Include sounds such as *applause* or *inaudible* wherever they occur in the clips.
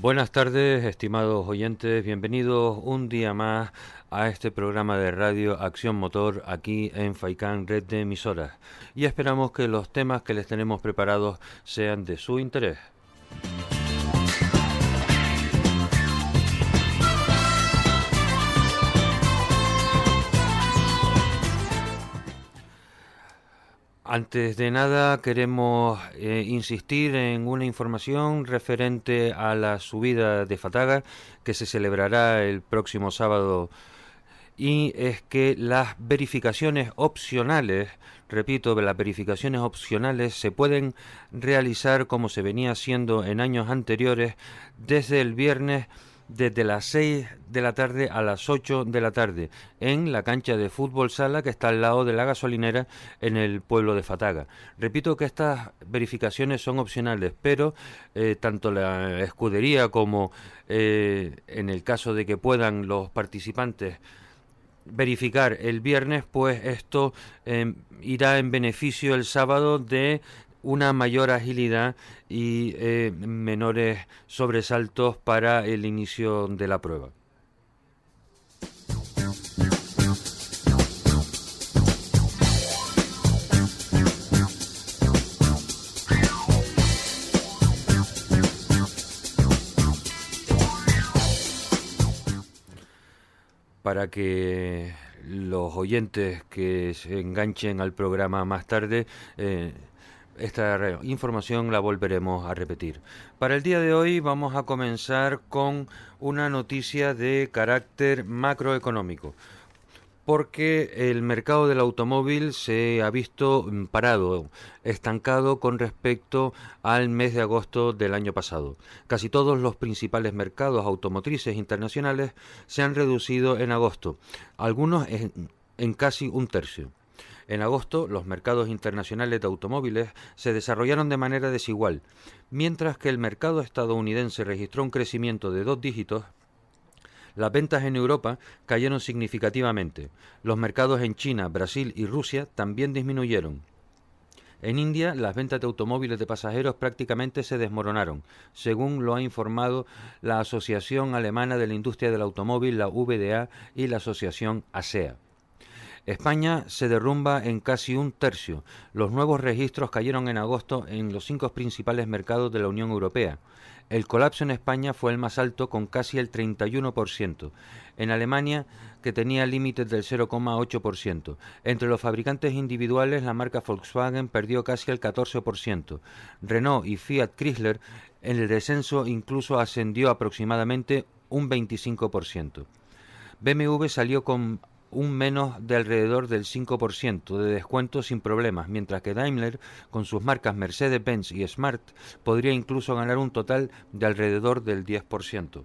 Buenas tardes, estimados oyentes. Bienvenidos un día más a este programa de radio Acción Motor aquí en Faicán Red de Emisoras. Y esperamos que los temas que les tenemos preparados sean de su interés. Antes de nada queremos eh, insistir en una información referente a la subida de Fataga que se celebrará el próximo sábado. Y es que las verificaciones opcionales, repito, las verificaciones opcionales se pueden realizar como se venía haciendo en años anteriores desde el viernes desde las 6 de la tarde a las 8 de la tarde en la cancha de fútbol sala que está al lado de la gasolinera en el pueblo de Fataga. Repito que estas verificaciones son opcionales, pero eh, tanto la escudería como eh, en el caso de que puedan los participantes verificar el viernes, pues esto eh, irá en beneficio el sábado de una mayor agilidad y eh, menores sobresaltos para el inicio de la prueba. Para que los oyentes que se enganchen al programa más tarde eh, esta información la volveremos a repetir. Para el día de hoy vamos a comenzar con una noticia de carácter macroeconómico porque el mercado del automóvil se ha visto parado, estancado con respecto al mes de agosto del año pasado. Casi todos los principales mercados automotrices internacionales se han reducido en agosto, algunos en, casi un tercio. En agosto, los mercados internacionales de automóviles se desarrollaron de manera desigual. Mientras que el mercado estadounidense registró un crecimiento de dos dígitos, las ventas en Europa cayeron significativamente. Los mercados en China, Brasil y Rusia también disminuyeron. En India, las ventas de automóviles de pasajeros prácticamente se desmoronaron, según lo ha informado la Asociación Alemana de la Industria del Automóvil, la VDA, y la Asociación ASEA. España se derrumba en casi un tercio. Los nuevos registros cayeron en agosto en los cinco principales mercados de la Unión Europea. El colapso en España fue el más alto con casi el 31%. En Alemania, que tenía límites del 0,8%. Entre los fabricantes individuales, la marca Volkswagen perdió casi el 14%. Renault y Fiat Chrysler en el descenso incluso ascendió aproximadamente un 25%. BMW salió con un menos de alrededor del 5% de descuento sin problemas, mientras que Daimler, con sus marcas Mercedes-Benz y Smart, podría incluso ganar un total de alrededor del 10%.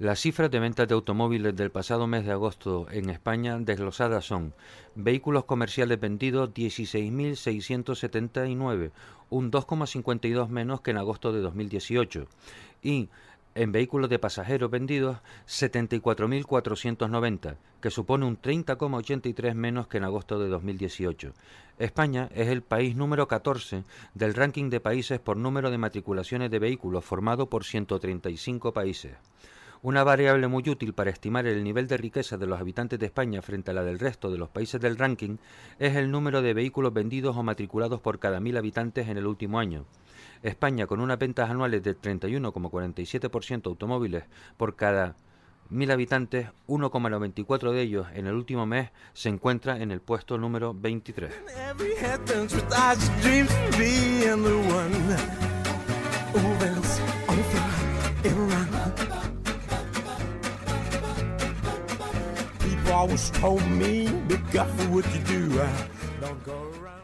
Las cifras de ventas de automóviles del pasado mes de agosto en España desglosadas son vehículos comerciales vendidos 16.679, un 2,52 menos que en agosto de 2018, y en vehículos de pasajeros vendidos 74.490, que supone un 30,83 menos que en agosto de 2018. España es el país número 14 del ranking de países por número de matriculaciones de vehículos formado por 135 países. Una variable muy útil para estimar el nivel de riqueza de los habitantes de España frente a la del resto de los países del ranking es el número de vehículos vendidos o matriculados por cada mil habitantes en el último año. España, con unas ventas anuales de 31,47% automóviles por cada mil habitantes, 1,94 de ellos en el último mes, se encuentra en el puesto número 23.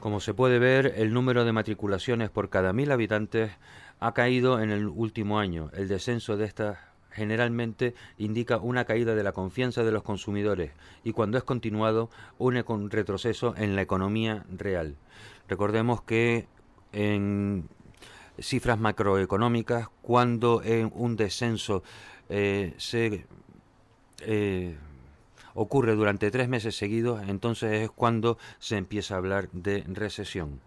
Como se puede ver, el número de matriculaciones por cada mil habitantes ha caído en el último año. El descenso de estas generalmente indica una caída de la confianza de los consumidores y cuando es continuado une con retroceso en la economía real. Recordemos que en cifras macroeconómicas, cuando en un descenso eh, se eh, ocurre durante tres meses seguidos, entonces es cuando se empieza a hablar de recesión.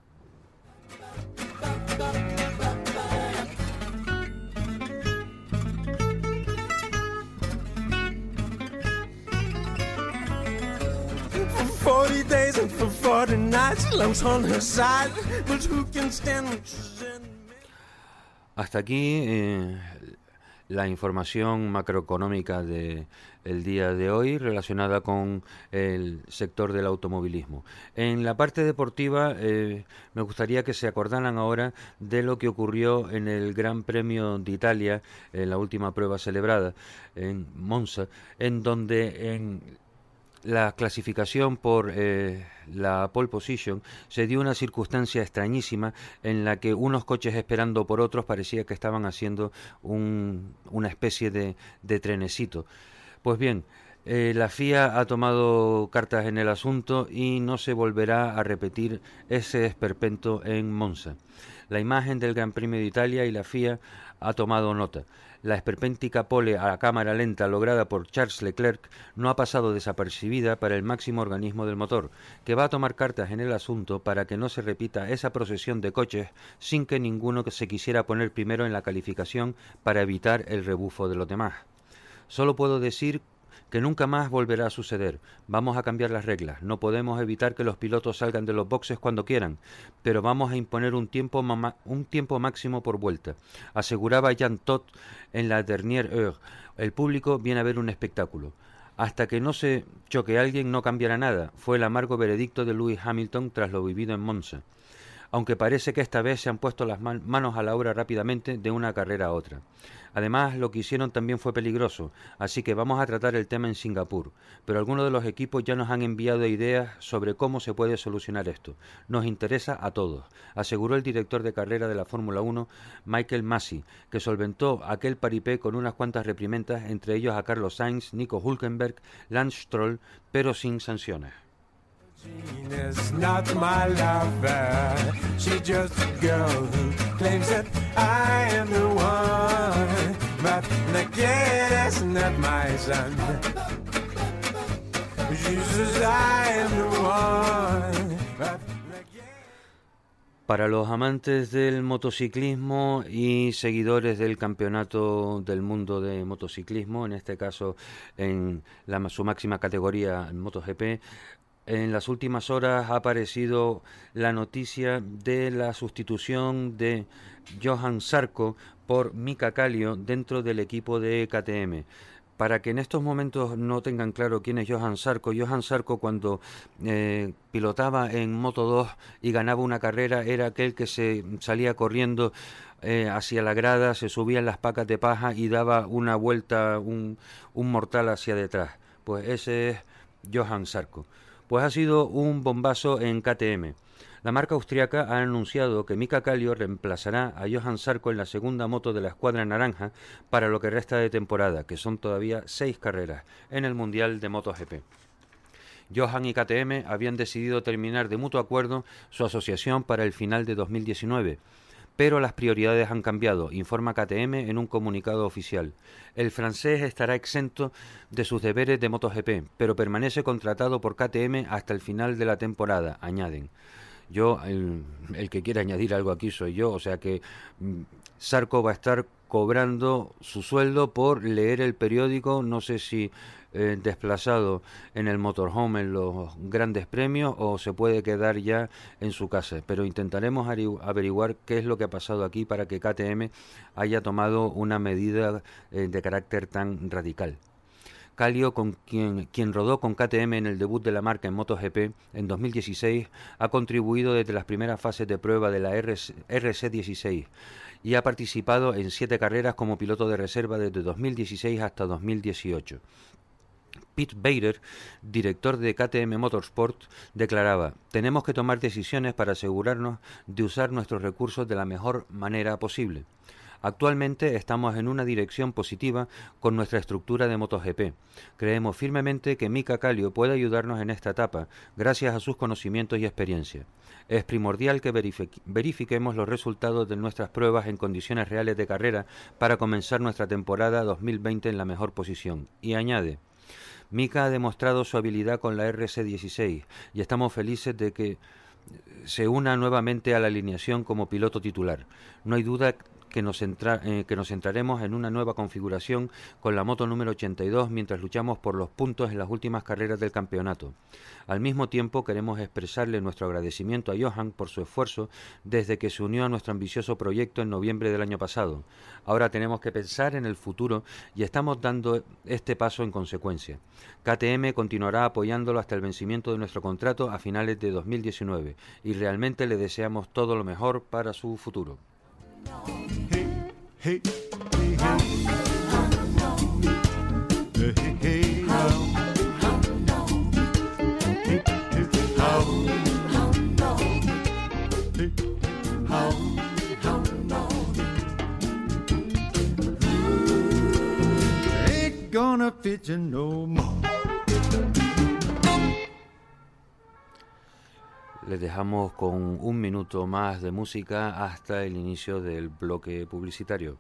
Hasta aquí eh, la información macroeconómica del día de hoy relacionada con el sector del automovilismo. En la parte deportiva eh, me gustaría que se acordaran ahora de lo que ocurrió en el Gran Premio de Italia, en la última prueba celebrada en Monza, en donde en la clasificación por eh, la pole position se dio una circunstancia extrañísima en la que unos coches esperando por otros parecía que estaban haciendo una especie de, de, trenecito. Pues bien, eh, la FIA ha tomado cartas en el asunto y no se volverá a repetir ese esperpento en Monza. La imagen del Gran Premio de Italia y la FIA ha tomado nota. La esperpéntica pole a la cámara lenta lograda por Charles Leclerc no ha pasado desapercibida para el máximo organismo del motor, que va a tomar cartas en el asunto para que no se repita esa procesión de coches sin que ninguno se quisiera poner primero en la calificación para evitar el rebufo de los demás. Solo puedo decir que nunca más volverá a suceder. Vamos a cambiar las reglas. No podemos evitar que los pilotos salgan de los boxes cuando quieran, pero vamos a imponer un tiempo, un tiempo máximo por vuelta. Aseguraba Jan Todt en la dernière heure. El público viene a ver un espectáculo. Hasta que no se choque alguien no cambiará nada, fue el amargo veredicto de Lewis Hamilton tras lo vivido en Monza aunque parece que esta vez se han puesto las manos a la obra rápidamente de una carrera a otra. Además, lo que hicieron también fue peligroso, así que vamos a tratar el tema en Singapur. Pero algunos de los equipos ya nos han enviado ideas sobre cómo se puede solucionar esto. Nos interesa a todos, aseguró el director de carrera de la Fórmula 1, Michael Massey, que solventó aquel paripé con unas cuantas reprimentas, entre ellos a Carlos Sainz, Nico Hulkenberg, Lance Stroll, pero sin sanciones. One. But Para los amantes del motociclismo y seguidores del Campeonato del Mundo de Motociclismo, en este caso en la, su máxima categoría MotoGP, en las últimas horas ha aparecido la noticia de la sustitución de Johan Sarko por Mika Kallio dentro del equipo de KTM. Para que en estos momentos no tengan claro quién es Johan Sarko, Johan Sarko cuando eh, pilotaba en Moto 2 y ganaba una carrera era aquel que se salía corriendo eh, hacia la grada, se subía en las pacas de paja y daba una vuelta, un, un mortal hacia detrás. Pues ese es Johan Sarko pues ha sido un bombazo en KTM. La marca austriaca ha anunciado que Mika Kallio reemplazará a Johan Sarko en la segunda moto de la escuadra naranja para lo que resta de temporada, que son todavía seis carreras en el Mundial de MotoGP. Johan y KTM habían decidido terminar de mutuo acuerdo su asociación para el final de 2019 pero las prioridades han cambiado, informa KTM en un comunicado oficial. El francés estará exento de sus deberes de MotoGP, pero permanece contratado por KTM hasta el final de la temporada, añaden. Yo, el, que quiera añadir algo aquí soy yo, o sea que mm, Sarko va a estar cobrando su sueldo por leer el periódico, no sé si eh, desplazado en el motorhome en los grandes premios o se puede quedar ya en su casa. Pero intentaremos averiguar qué es lo que ha pasado aquí para que KTM haya tomado una medida eh, de carácter tan radical. Calio, con quien, rodó con KTM en el debut de la marca en MotoGP en 2016, ha contribuido desde las primeras fases de prueba de la RC16 y ha participado en siete carreras como piloto de reserva desde 2016 hasta 2018. Pete Bader, director de KTM Motorsport, declaraba, tenemos que tomar decisiones para asegurarnos de usar nuestros recursos de la mejor manera posible. Actualmente estamos en una dirección positiva con nuestra estructura de MotoGP. Creemos firmemente que Mika Kallio puede ayudarnos en esta etapa, gracias a sus conocimientos y experiencia. Es primordial que verifiquemos los resultados de nuestras pruebas en condiciones reales de carrera para comenzar nuestra temporada 2020 en la mejor posición. Y añade, Mika ha demostrado su habilidad con la RC16 y estamos felices de que se una nuevamente a la alineación como piloto titular. No hay duda que nos, eh, que nos centraremos en una nueva configuración con la moto número 82 mientras luchamos por los puntos en las últimas carreras del campeonato. Al mismo tiempo queremos expresarle nuestro agradecimiento a Johan por su esfuerzo desde que se unió a nuestro ambicioso proyecto en noviembre del año pasado. Ahora tenemos que pensar en el futuro y estamos dando este paso en consecuencia. KTM continuará apoyándolo hasta el vencimiento de nuestro contrato a finales de 2019 y realmente le deseamos todo lo mejor para su futuro. Hey, hey, hey, gonna fit you no more. Les dejamos con un minuto más de música hasta el inicio del bloque publicitario.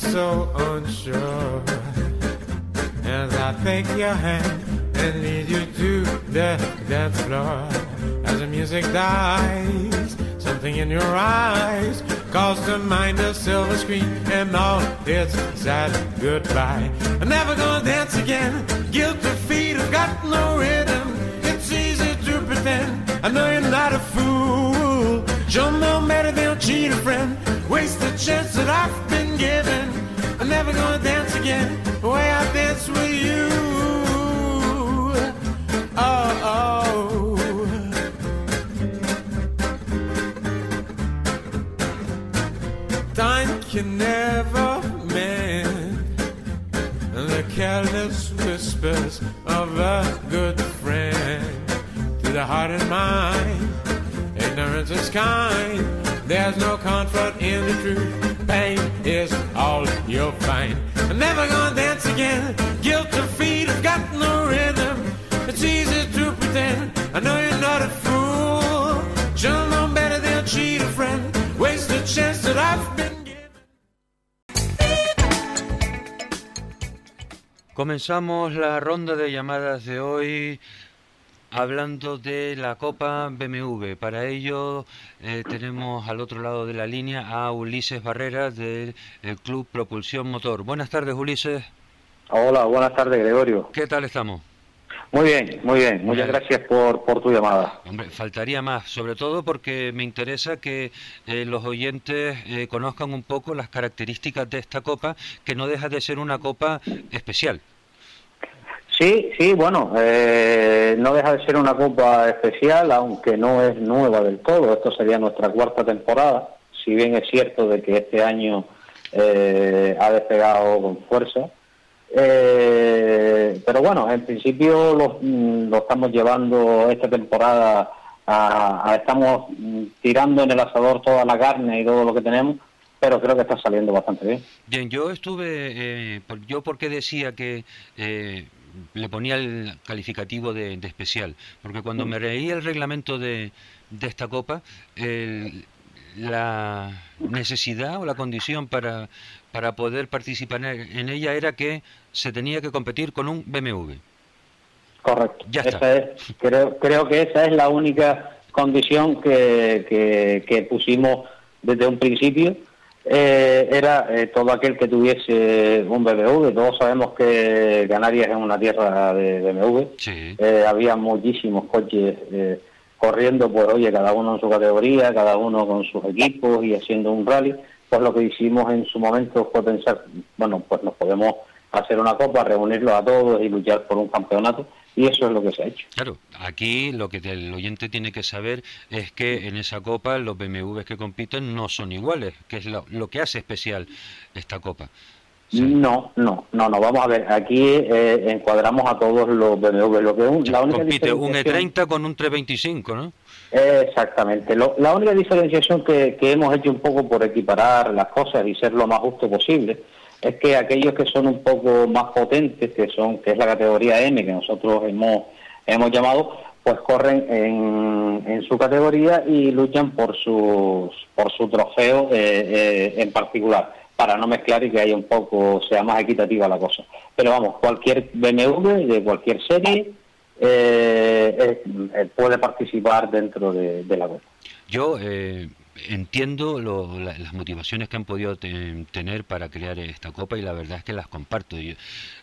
So unsure as I take your hand and lead you to the dance floor. As the music dies, something in your eyes calls to mind a silver screen and all its sad goodbye. I'm never gonna dance again. Guilty feet have got no rhythm. It's easy to pretend. I know you're not a fool. You're no better than cheat a friend. Waste the chance that I've been given. I'm never gonna dance again the way I dance with you. Oh, oh. Time can Comenzamos la ronda de llamadas de hoy hablando de la Copa BMW. Para ello eh, tenemos al otro lado de la línea a Ulises Barrera del Club Propulsión Motor. Buenas tardes, Ulises. Hola, buenas tardes, Gregorio. ¿Qué tal estamos? Muy bien, muy bien. Muchas gracias por, por tu llamada. Hombre, faltaría más, sobre todo porque me interesa que eh, los oyentes eh, conozcan un poco las características de esta copa, que no deja de ser una copa especial. Sí, sí, bueno, eh, no deja de ser una copa especial, aunque no es nueva del todo. Esto sería nuestra cuarta temporada, si bien es cierto de que este año eh, ha despegado con fuerza. Eh, pero bueno, en principio lo, mm, estamos llevando esta temporada, a, estamos tirando en el asador toda la carne y todo lo que tenemos pero creo que está saliendo bastante bien. Bien, yo estuve, yo porque decía que le ponía el calificativo de, especial, porque cuando me reí el reglamento de, de esta copa, la necesidad o la condición para, para poder participar en ella era que se tenía que competir con un BMW. Correcto. Ya está. creo, creo que esa es la única condición que, que, que pusimos desde un principio eh, era eh, todo aquel que tuviese un BMW. Todos sabemos que Canarias es una tierra de BMW. Eh, había muchísimos coches corriendo, pues oye, cada uno en su categoría, cada uno con sus equipos y haciendo un rally. Pues lo que hicimos en su momento fue pensar, bueno, pues nos podemos hacer una copa, reunirlos a todos y luchar por un campeonato. Y eso es lo que se ha hecho. Claro, aquí lo que el oyente tiene que saber es que en esa copa los BMWs que compiten no son iguales, que es lo, que hace especial esta copa. No, no, no, no, vamos a ver, aquí eh, encuadramos a todos los BMW, lo que un, la única compite un E30 con un 325, ¿no? Exactamente, la única diferenciación que, que hemos hecho un poco por equiparar las cosas y ser lo más justo posible, es que aquellos que son un poco más potentes, que son que es la categoría M que nosotros hemos hemos llamado, pues corren en, en su categoría y luchan por sus por su trofeo eh, eh, en particular para no mezclar y que haya un poco sea más equitativa la cosa. Pero vamos, cualquier BMW de cualquier serie eh, puede participar dentro de, la web. Yo entiendo las motivaciones que han podido tener para crear esta copa y la verdad es que las comparto. Yo,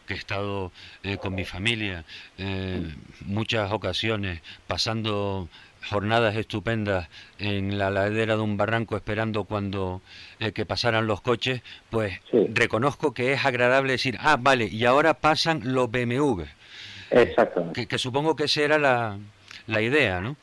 que he estado eh, con mi familia eh, muchas ocasiones pasando jornadas estupendas en la ladera de un barranco esperando cuando eh, que pasaran los coches, pues reconozco que es agradable decir, ah, vale, y ahora pasan los BMW. Exacto. Que, que supongo que esa era la, la idea, ¿no?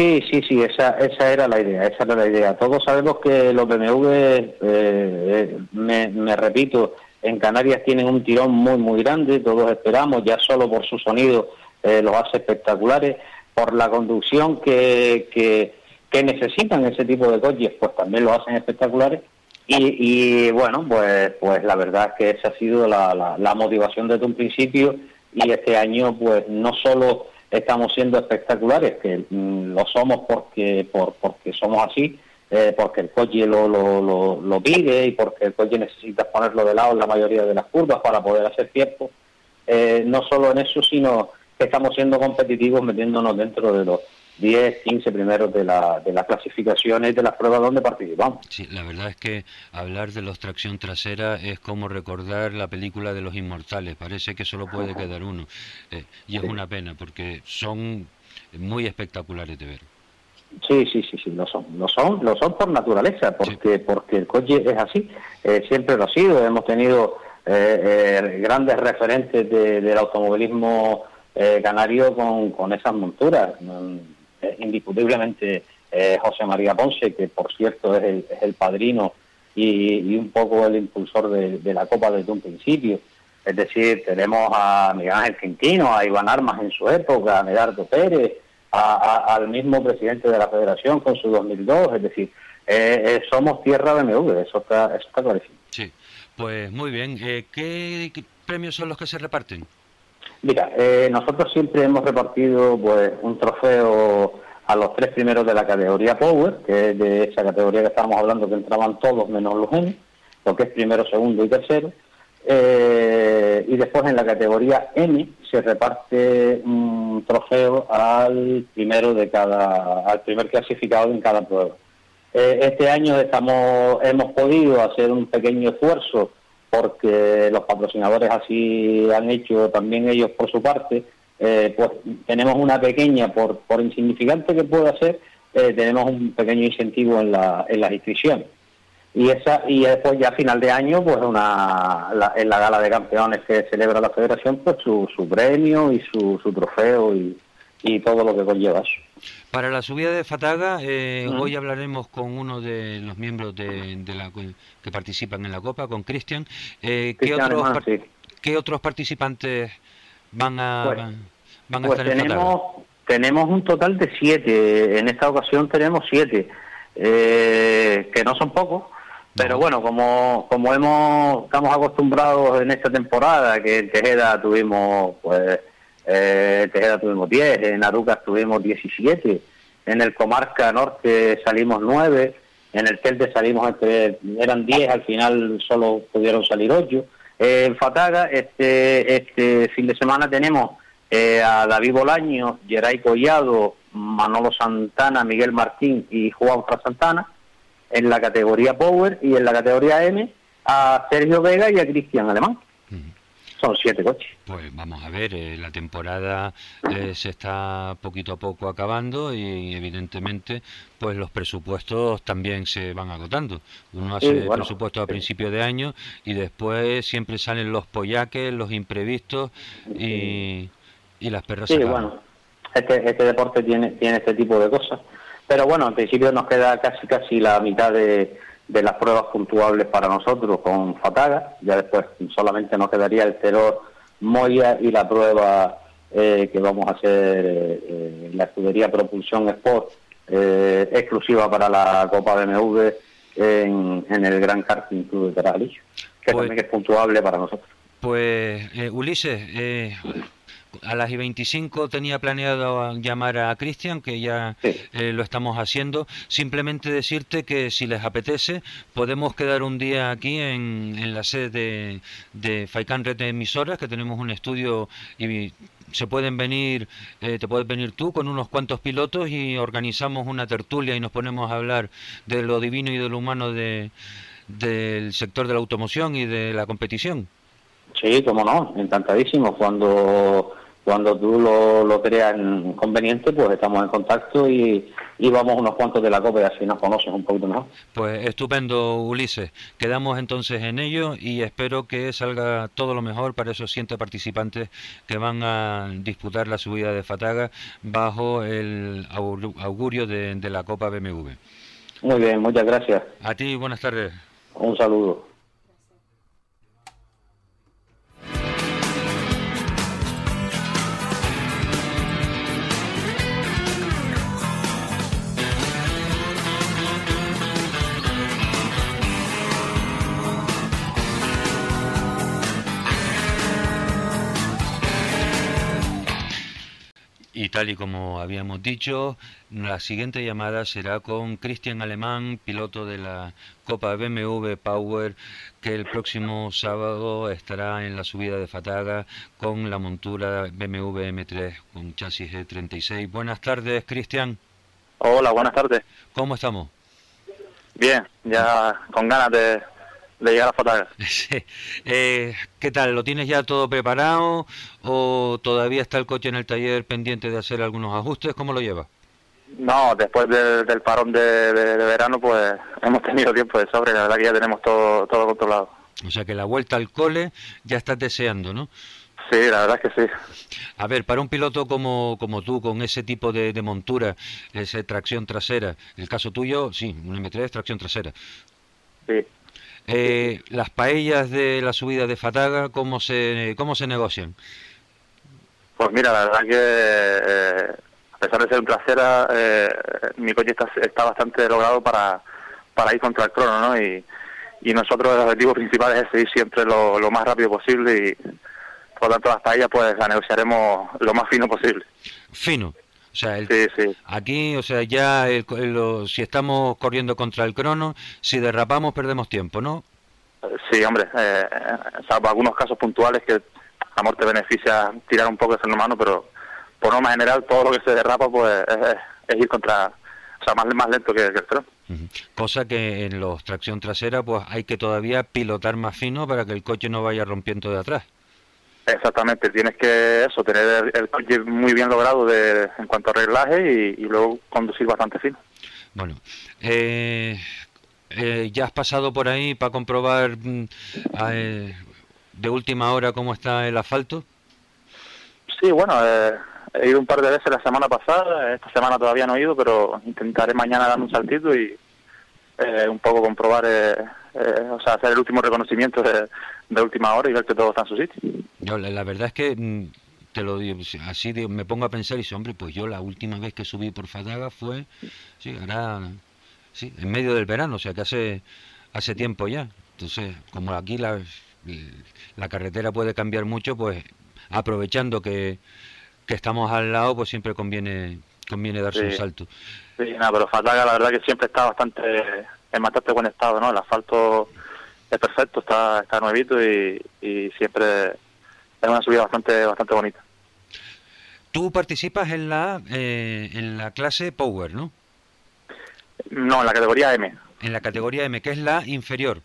Sí, sí, sí, esa, esa era la idea, esa era la idea. Todos sabemos que los BMW, eh, eh, me, repito, en Canarias tienen un tirón muy, muy grande, todos esperamos, ya solo por su sonido eh, los hace espectaculares, por la conducción que, que, necesitan ese tipo de coches, pues también los hacen espectaculares. Y, y, bueno, pues, pues la verdad es que esa ha sido la, la, la motivación desde un principio y este año pues no solo estamos siendo espectaculares, que mm, lo somos porque, por, porque somos así, eh, porque el coche lo, lo, lo, pide y porque el coche necesita ponerlo de lado en la mayoría de las curvas para poder hacer tiempo. Eh, no solo en eso, sino que estamos siendo competitivos metiéndonos dentro de los 10, 15 primeros de, la, de las clasificaciones de las pruebas donde participamos. Sí, la verdad es que hablar de los tracción trasera es como recordar la película de los inmortales, parece que solo puede quedar uno. Eh, y es una pena porque son muy espectaculares de ver. Sí, sí, sí, sí, lo son, lo son, lo son por naturaleza, porque porque el coche es así, eh, siempre lo ha sido. Hemos tenido eh, grandes referentes del automovilismo canario con, con esas monturas indiscutiblemente eh, José María Ponce, que por cierto es el, padrino y, un poco el impulsor de, la Copa desde un principio. Es decir, tenemos a Miguel Ángel Quintino, a Iván Armas en su época, a Medardo Pérez, al mismo presidente de la federación con su 2002. Es decir, eh, eh, somos tierra de MV, eso está, eso está clarísimo. Sí, pues muy bien. ¿qué, premios son los que se reparten? Mira, eh, nosotros siempre hemos repartido pues un trofeo a los tres primeros de la categoría Power, que es de esa categoría que estábamos hablando que entraban todos menos los N, lo que es primero, segundo y tercero. Eh, y después en la categoría M se reparte un trofeo al primero de cada, al primer clasificado en cada prueba. Eh, este año estamos, hemos podido hacer un pequeño esfuerzo porque los patrocinadores así han hecho también ellos por su parte, eh, pues tenemos una pequeña, por, por insignificante que pueda ser, eh, tenemos un pequeño incentivo en, la, en las inscripciones. Y esa y después ya a final de año, pues una, en la gala de campeones que celebra la federación, pues su, su premio y su, su trofeo y, y todo lo que conlleva eso. Para la subida de Fataga, eh, hoy hablaremos con uno de los miembros de, la, que participan en la Copa, con Cristian. Eh, ¿qué, otros, ¿Qué otros participantes van a, pues, van a pues estar tenemos, en Fataga? Tenemos un total de siete. En esta ocasión tenemos siete, eh, que no son pocos. Pero bueno, como, como hemos, estamos acostumbrados en esta temporada, que en Tejeda tuvimos pues eh, Tejeda tuvimos 10, en Arucas tuvimos 17, en el Comarca Norte salimos 9, en el Telte salimos entre, eran 10, al final solo pudieron salir 8. Eh, en Fataga, este, este fin de semana tenemos eh, a David Bolaño, Geray Collado, Manolo Santana, Miguel Martín y Juan Fra Santana en la categoría Power y en la categoría M a Sergio Vega y a Cristian Alemán. Son siete coches. Pues vamos a ver, eh, la temporada eh, se está poquito a poco acabando y evidentemente pues los presupuestos también se van agotando. Uno hace presupuestos a principio de año y después siempre salen los pollaques, los imprevistos y, Y las perras. Sí, bueno, este, este deporte tiene, tiene este tipo de cosas. Pero bueno, en principio nos queda casi casi la mitad de, de las pruebas puntuables para nosotros con Fataga. Ya después solamente nos quedaría el Terror Moya y la prueba eh, que vamos a hacer eh, en la escudería Propulsión Sport, eh, exclusiva para la Copa BMW en, en el Gran Karting Club de Terralillo, que pues también es puntuable para nosotros. Pues Ulises, a las y 25 tenía planeado llamar a Cristian, que ya eh, lo estamos haciendo. Simplemente decirte que si les apetece, podemos quedar un día aquí en, la sede de, de Faikan Red de Emisoras, que tenemos un estudio y se pueden venir, eh, te puedes venir tú con unos cuantos pilotos y organizamos una tertulia y nos ponemos a hablar de lo divino y de lo humano de, del sector de la automoción y de la competición. Sí, cómo no, encantadísimo. Cuando cuando tú lo, lo creas conveniente, pues estamos en contacto y, vamos unos cuantos de la copa y así nos conoces un poquito mejor. Pues estupendo, Ulises. Quedamos entonces en ello y espero que salga todo lo mejor para esos siete participantes que van a disputar la subida de Fataga bajo el augurio de, de la Copa BMW. Muy bien, muchas gracias. A ti, buenas tardes. Un saludo. Y tal y como habíamos dicho, la siguiente llamada será con Cristian Alemán, piloto de la Copa BMW Power, que el próximo sábado estará en la subida de Fataga con la montura BMW M3 con chasis E36. Buenas tardes, Cristian. Hola, buenas tardes. ¿Cómo estamos? Bien, ya con ganas de, de llegar a Fataga. *laughs* Eh, ¿Qué tal? ¿Lo tienes ya todo preparado o todavía está el coche en el taller pendiente de hacer algunos ajustes? ¿Cómo lo lleva? No, después del parón de, verano, pues hemos tenido tiempo de sobre. La verdad que ya tenemos todo, todo controlado. O sea que la vuelta al cole ya estás deseando, ¿no? Sí, la verdad es que sí. A ver, para un piloto como, como tú, con ese tipo de, de montura, esa tracción trasera, el caso tuyo, sí, un M3 es tracción trasera. Sí. Eh, las paellas de la subida de Fataga, ¿cómo se, cómo se negocian? Pues mira, la verdad que eh, a pesar de ser un trasera, eh, mi coche está, está bastante logrado para, para ir contra el crono, ¿no? Y, y nosotros el objetivo principal es seguir siempre lo, lo más rápido posible y por lo tanto las paellas pues las negociaremos lo más fino posible. Fino. O sea, aquí, o sea, ya si estamos corriendo contra el crono, si derrapamos perdemos tiempo, ¿no? Sí, hombre, eh, salvo algunos casos puntuales que amor te beneficia tirar un poco de freno mano, pero por norma general todo lo que se derrapa pues es, ir contra, o sea, más, más lento que, el crono. Cosa que en los tracción trasera pues hay que todavía pilotar más fino para que el coche no vaya rompiendo de atrás. Exactamente, tienes que eso, tener el, coche muy bien logrado de, en cuanto a reglaje y, luego conducir bastante fino. Bueno, eh, eh, ¿ya has pasado por ahí para comprobar mm, eh, de última hora cómo está el asfalto? Sí, bueno, he ido un par de veces la semana pasada, esta semana todavía no he ido, pero intentaré mañana dar un saltito y un poco comprobar, o sea, hacer el último reconocimiento de, de última hora y ver que todo está en su sitio. Yo, la, verdad es que mm, te lo digo, así me pongo a pensar y dice, hombre, pues yo la última vez que subí por Fadaga fue, sí, ahora, sí, en medio del verano, o sea que hace, hace tiempo ya. Entonces, como aquí la, la carretera puede cambiar mucho, pues aprovechando que, que estamos al lado, pues siempre conviene conviene darse un salto. Sí, nada, pero Fadaga la verdad que siempre está bastante en bastante buen estado, ¿no? El asfalto es perfecto, está, está nuevito y, siempre es una subida bastante, bastante bonita. Tú participas en la, eh, en la clase Power, ¿no? No, en la categoría M. En la categoría M, que es la inferior.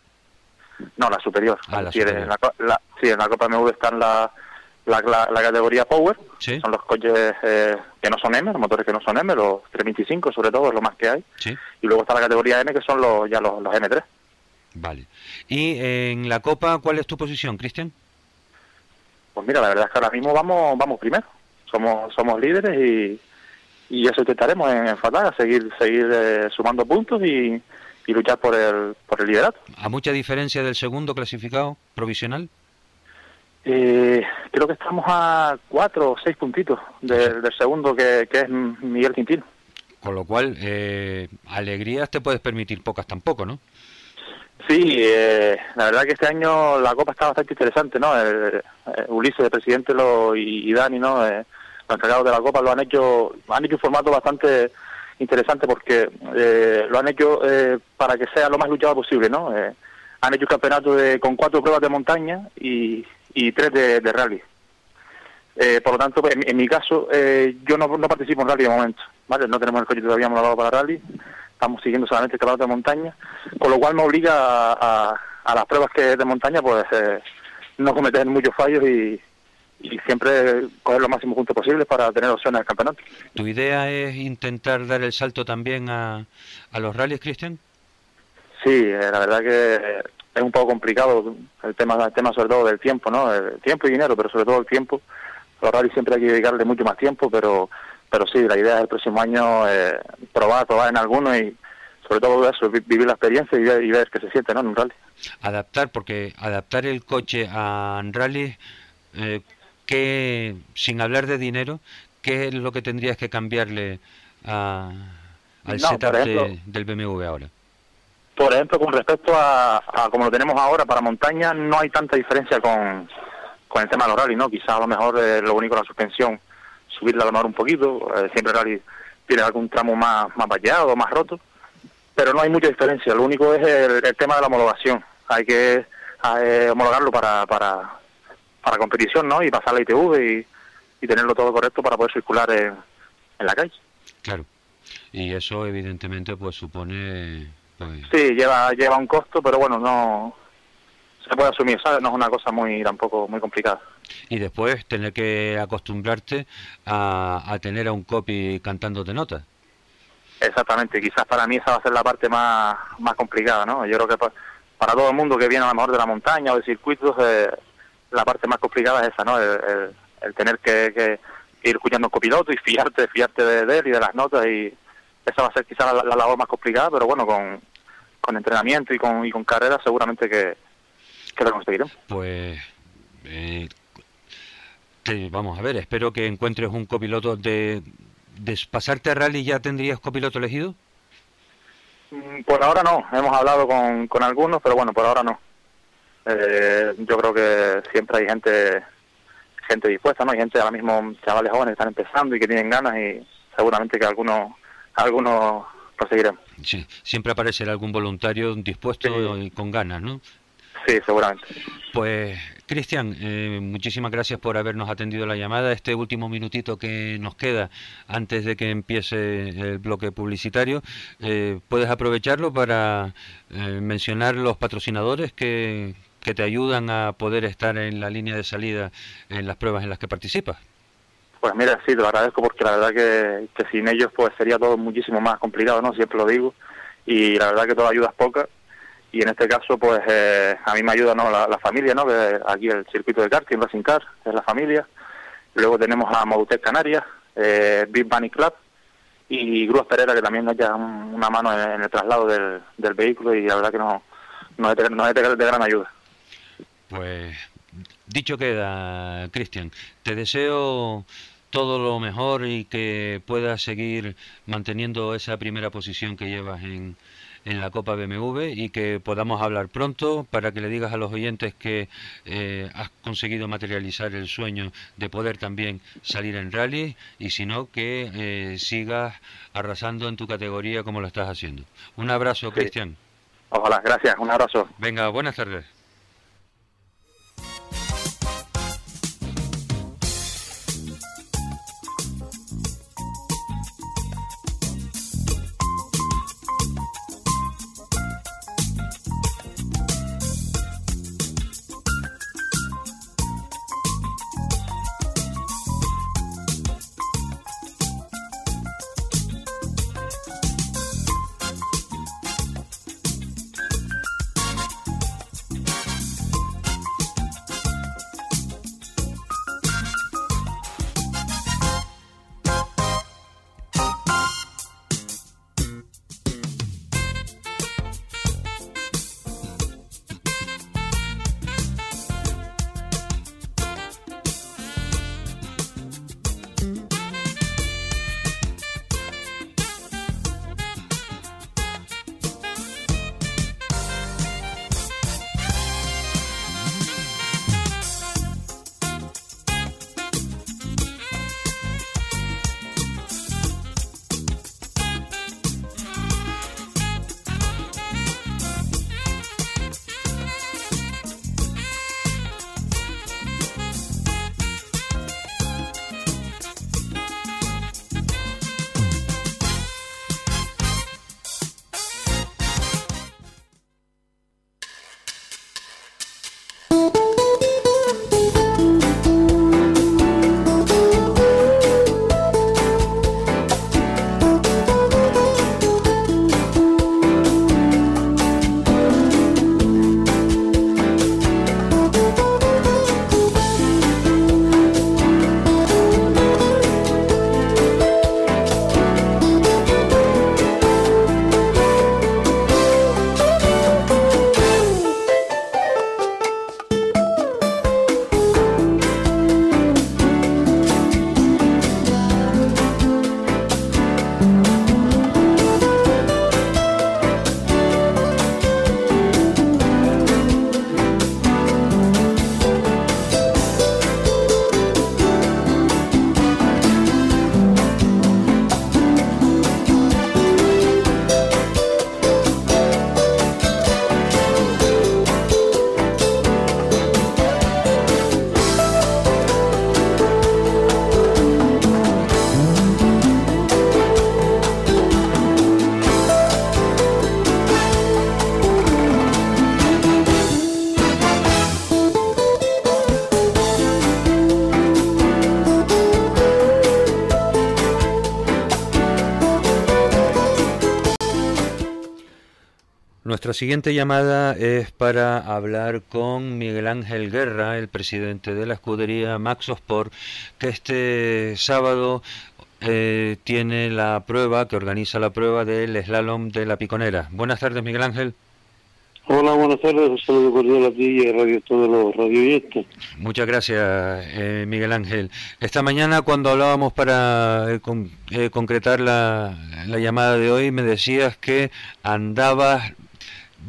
No, la superior. Ah, la superior. En la, sí, en la Copa MV está en la, la, la, categoría Power. Son los coches eh, que no son M, los motores que no son M, los 325 sobre todo, es lo más que hay. Y luego está la categoría M, que son los, ya los, los M3. Vale. ¿Y en la Copa cuál es tu posición, Cristian? Pues mira, la verdad es que ahora mismo vamos, vamos primero. somos somos líderes y, y eso intentaremos en, en Fataga, seguir seguir eh, sumando puntos y, y luchar por el por el liderato. ¿A mucha diferencia del segundo clasificado provisional? Eh, creo que estamos a cuatro o seis puntitos del segundo, que, que, es Miguel Quintino. Con lo cual, eh, alegrías te puedes permitir pocas tampoco, ¿no? Sí, eh, la verdad que este año la Copa está bastante interesante, ¿no? El, Ulises, el presidente, lo, y, Dani, ¿no? Eh, los encargados de la Copa lo han hecho, han hecho un formato bastante interesante porque eh, lo han hecho eh, para que sea lo más luchado posible, ¿no? Eh, han hecho un campeonato de, con cuatro pruebas de montaña y, y tres de, de rally. Eh, por lo tanto, en, en mi caso, eh, yo no, no, participo en rally de momento, ¿vale? No tenemos el coche todavía homologado para rally, estamos siguiendo solamente el campeonato de montaña, con lo cual me obliga a, a, a las pruebas que de montaña, pues eh, no cometer muchos fallos y, y siempre coger lo máximo puntos posible para tener opciones al campeonato. ¿Tu idea es intentar dar el salto también a, a los rallies, Cristian? Sí, eh, la verdad que es un poco complicado el tema, el tema sobre todo del tiempo, ¿no? El tiempo y dinero, pero sobre todo el tiempo. Los rallies siempre hay que dedicarle mucho más tiempo, pero pero sí, la idea es el próximo año eh, probar, probar en alguno y sobre todo eso, vivir la experiencia y ver, y ver qué se siente ¿no? en un rally. Adaptar, porque adaptar el coche a un rally, eh, que sin hablar de dinero, ¿qué es lo que tendrías que cambiarle a, al no, setup ejemplo, de, del BMW ahora? Por ejemplo, con respecto a, a, como lo tenemos ahora para montaña, no hay tanta diferencia con, con el tema de los rally, ¿no? Quizás a lo mejor eh, lo único la suspensión, subirla a lo mejor un poquito, eh, siempre el rally tiene algún tramo más, más vallado, más roto, pero no hay mucha diferencia, lo único es el, el tema de la homologación, hay que eh, homologarlo para, para, para competición, ¿no? Y pasar la ITV y, y tenerlo todo correcto para poder circular en, en la calle. Claro. Y eso evidentemente pues supone pues... Sí, lleva lleva un costo, pero bueno, no se puede asumir, ¿sabes? No es una cosa muy tampoco muy complicada. Y después tener que acostumbrarte a, a tener a un copy cantándote notas. Exactamente, quizás para mí esa va a ser la parte más, más complicada, ¿no? Yo creo que para, para todo el mundo que viene a lo mejor de la montaña o de circuitos, eh, la parte más complicada es esa, ¿no? El, el, el tener que, que, ir escuchando un copiloto y fiarte, fiarte de, de, él y de las notas y esa va a ser quizás la, la, labor más complicada, pero bueno, con, con entrenamiento y con, y con carrera seguramente que, que lo conseguiremos. Pues eh, vamos a ver, espero que encuentres un copiloto de, de pasarte a rally ya tendrías copiloto elegido. Mm, por ahora no, hemos hablado con, con algunos, pero bueno, por ahora no. Eh, yo creo que siempre hay gente gente dispuesta, ¿no? Hay gente ahora mismo, chavales jóvenes que están empezando y que tienen ganas y seguramente que algunos algunos proseguiremos. Sí, siempre aparecerá algún voluntario dispuesto sí. y con ganas, ¿no? Sí, seguramente. Pues, Cristian, eh, muchísimas gracias por habernos atendido la llamada. Este último minutito que nos queda antes de que empiece el bloque publicitario, eh, ¿puedes aprovecharlo para eh, mencionar los patrocinadores que, que te ayudan a poder estar en la línea de salida en las pruebas en las que participas? Pues mira, sí, te lo agradezco porque la verdad que, que sin ellos pues sería todo muchísimo más complicado, ¿no? Siempre lo digo. Y la verdad que toda ayuda es poca y en este caso pues eh, a mí me ayuda no la, familia no que aquí el circuito de karting Racing Car es la familia. Luego tenemos a Modutec Canarias eh, Big Bunny Club y Grúas Pereira que también nos echa una mano en, en, el traslado del, del vehículo y la verdad que no no es de, no es de, de gran ayuda. Pues dicho queda Cristian te deseo todo lo mejor y que puedas seguir manteniendo esa primera posición que llevas en en la Copa BMW y que podamos hablar pronto para que le digas a los oyentes que eh, has conseguido materializar el sueño de poder también salir en rally y si no que eh, sigas arrasando en tu categoría como lo estás haciendo. Un abrazo, sí. Cristian. Ojalá, gracias, un abrazo. Venga, buenas tardes. Nuestra siguiente llamada es para hablar con Miguel Ángel Guerra, el presidente de la escudería Maxosport, que este sábado eh, tiene la prueba, que organiza la prueba del slalom de la Piconera. Buenas tardes, Miguel Ángel. Hola, buenas tardes. Un saludo cordial a ti y a radio, todos los radioyentes. Muchas gracias, eh, Miguel Ángel. Esta mañana, cuando hablábamos para eh, eh, concretar la, la, llamada de hoy, me decías que andabas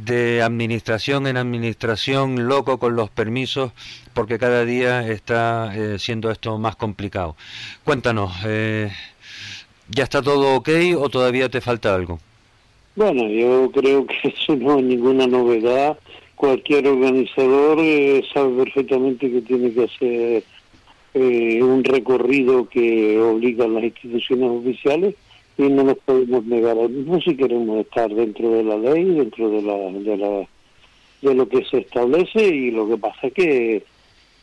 de administración en administración loco con los permisos porque cada día está siendo esto más complicado. Cuéntanos, ¿ya está todo ok o todavía te falta algo? Bueno, yo creo que *laughs* eso no es ninguna novedad. Cualquier organizador eh, sabe perfectamente que tiene que hacer eh, un recorrido que obliga a las instituciones oficiales y no nos podemos negar. Al mismo si queremos estar dentro de la ley, dentro de la, de la de lo que se establece y lo que pasa es que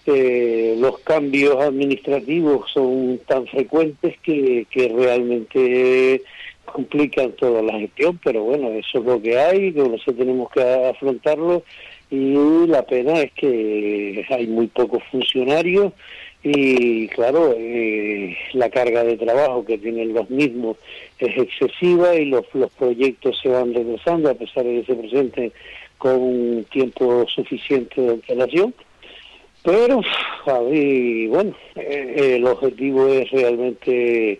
eh, los cambios administrativos son tan frecuentes que, que realmente complican toda la gestión, pero bueno, eso es lo que hay, que nosotros tenemos que afrontarlo y la pena es que hay muy pocos funcionarios y claro, eh, la carga de trabajo que tienen los mismos es excesiva y los, los proyectos se van regresando a pesar de que se presenten con un tiempo suficiente de antelación. Pero, bueno, eh, el objetivo es realmente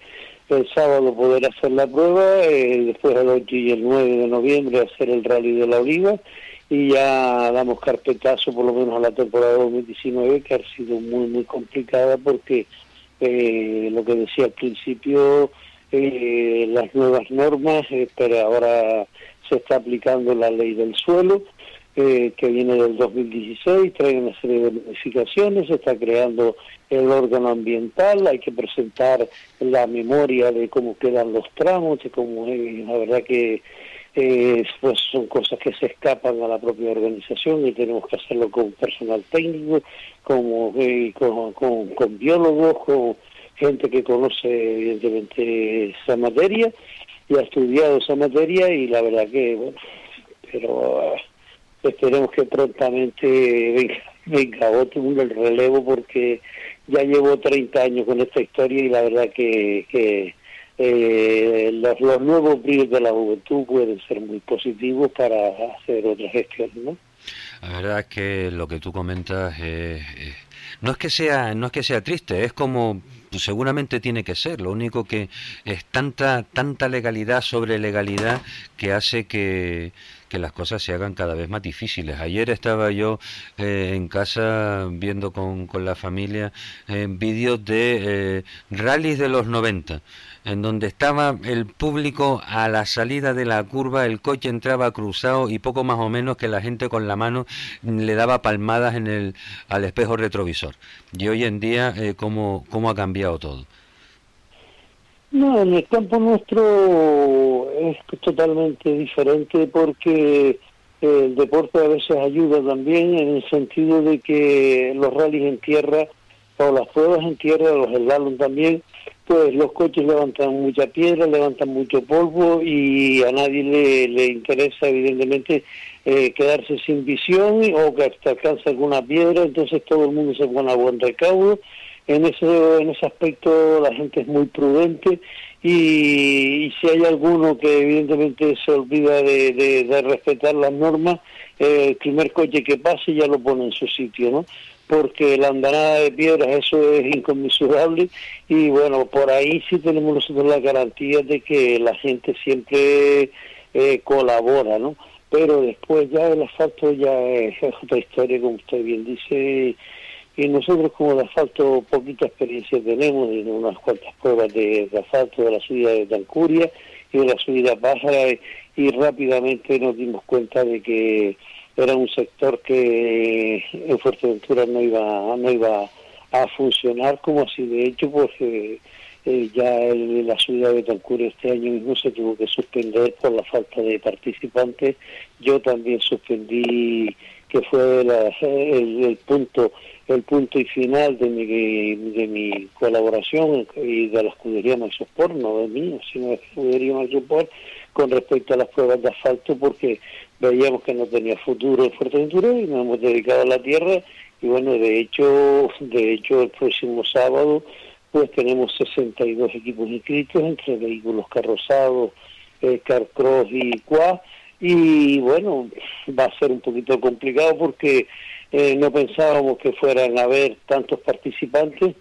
el sábado poder hacer la prueba, eh, después el 8 y el 9 de noviembre hacer el rally de la oliva y ya damos carpetazo por lo menos a la temporada 2019 que ha sido muy muy complicada porque eh, lo que decía al principio eh, las nuevas normas pero ahora se está aplicando la ley del suelo eh, que viene del 2016, trae una serie de modificaciones, se está creando el órgano ambiental, hay que presentar la memoria de cómo quedan los tramos, de cómo, eh, la verdad que eh, pues son cosas que se escapan a la propia organización y tenemos que hacerlo con personal técnico, como, con, con, biólogos, con gente que conoce evidentemente esa materia y ha estudiado esa materia y la verdad que, bueno, pero esperemos que prontamente venga, venga otro el relevo porque ya llevo 30 años con esta historia y la verdad que, que eh, los, nuevos bríos de la juventud pueden ser muy positivos para hacer otras gestiones, ¿no? La verdad es que lo que tú comentas no es que sea no es que sea triste, es como seguramente tiene que ser. Lo único que es tanta tanta legalidad sobre legalidad que hace que que las cosas se hagan cada vez más difíciles. Ayer estaba yo eh, en casa viendo con, con la familia eh, vídeos de eh, rallies de los 90 en donde estaba el público a la salida de la curva, el coche entraba cruzado y poco más o menos que la gente con la mano le daba palmadas en el, al espejo retrovisor. Y hoy en día, eh, ¿cómo, ¿cómo ha cambiado todo? No, en el campo nuestro es totalmente diferente porque el deporte a veces ayuda también en el sentido de que los rallies en tierra o las pruebas en tierra, los slalom también, pues los coches levantan mucha piedra, levantan mucho polvo y a nadie le, le interesa evidentemente eh, quedarse sin visión o que hasta alcanza alguna piedra, entonces todo el mundo se pone a buen recaudo en ese, en ese aspecto la gente es muy prudente y, si hay alguno que evidentemente se olvida de, de, respetar las normas, eh, el primer coche que pase ya lo pone en su sitio, ¿no? Porque la andanada de piedras eso es inconmensurable y bueno, por ahí sí tenemos nosotros la garantía de que la gente siempre eh, colabora, ¿no? Pero después ya el asfalto ya es otra historia, como usted bien dice, y nosotros como de asfalto poquita experiencia tenemos, en unas cuantas pruebas de, asfalto de la subida de Tancuria y de la subida Pájara y, rápidamente nos dimos cuenta de que era un sector que en Fuerteventura no iba, no iba a funcionar como así de hecho porque eh, ya la subida de Tancuria este año mismo se tuvo que suspender por la falta de participantes. Yo también suspendí que fue el, punto el punto y final de mi, de mi colaboración y de la escudería Maxoport, no de mí, sino de la escudería Maxoport, con respecto a las pruebas de asfalto, porque veíamos que no tenía futuro en Fuerteventura y nos hemos dedicado a la tierra. Y bueno, de hecho, de hecho el próximo sábado pues tenemos 62 equipos inscritos entre vehículos carrozados, eh, carcross y quad. Y bueno, va a ser un poquito complicado porque eh, no pensábamos que fueran a haber tantos participantes,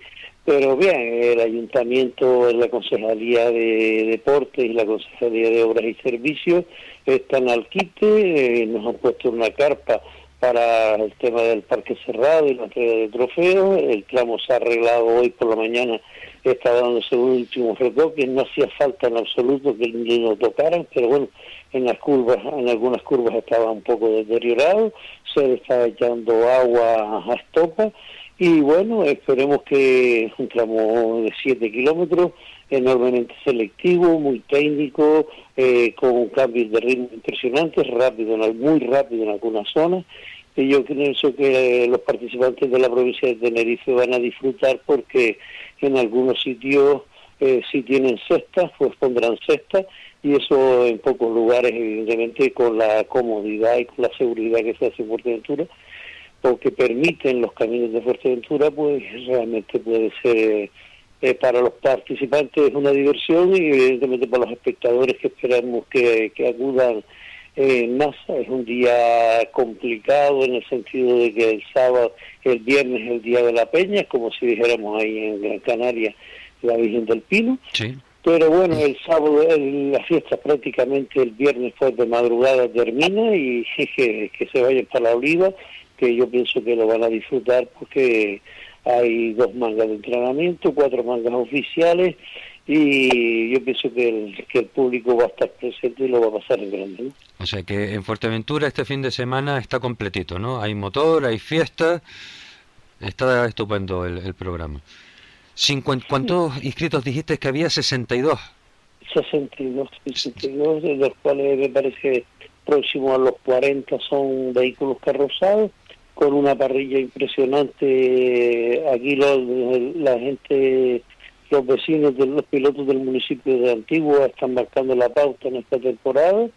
pero bien, el ayuntamiento, la Concejalía de Deportes y la Concejalía de Obras y Servicios están al quite, eh, nos han puesto una carpa para el tema del parque cerrado y la entrega de trofeos. El tramo se ha arreglado hoy por la mañana, está dándose un último retoque, no hacía falta en absoluto que lo tocaran, pero bueno, en las curvas, en algunas curvas estaba un poco deteriorado, se le estaba echando agua a estopa y bueno, esperemos que un tramo de 7 kilómetros enormemente selectivo, muy técnico, eh, con cambios de ritmo impresionantes, rápido, muy rápido en algunas zonas. Y yo pienso que los participantes de la provincia de Tenerife van a disfrutar porque en algunos sitios eh, si tienen cestas, pues pondrán cestas y eso en pocos lugares, evidentemente, con la comodidad y con la seguridad que se hace en Fuerteventura, porque permiten los caminos de Fuerteventura, pues realmente puede ser eh, para los participantes una diversión y evidentemente para los espectadores que esperamos que, acudan eh, en masa. Es un día complicado en el sentido de que el sábado, el viernes es el día de la peña, como si dijéramos ahí en Gran Canaria, la Virgen del Pino. Pero bueno, el sábado, la fiesta prácticamente el viernes fue de madrugada termina y *laughs* que, que se vayan para la oliva, que yo pienso que lo van a disfrutar porque hay dos mangas de entrenamiento, cuatro mangas oficiales y yo pienso que el, que el público va a estar presente y lo va a pasar en grande. O sea que en Fuerteventura este fin de semana está completito, ¿no? Hay motor, hay fiesta, está estupendo el, programa. ¿Cuántos inscritos dijiste que había? 62. 62, 62, de los cuales me parece próximo a los 40 son vehículos carrozados con una parrilla impresionante. Aquí la gente, los vecinos de los pilotos del municipio de Antigua están marcando la pauta en esta temporada,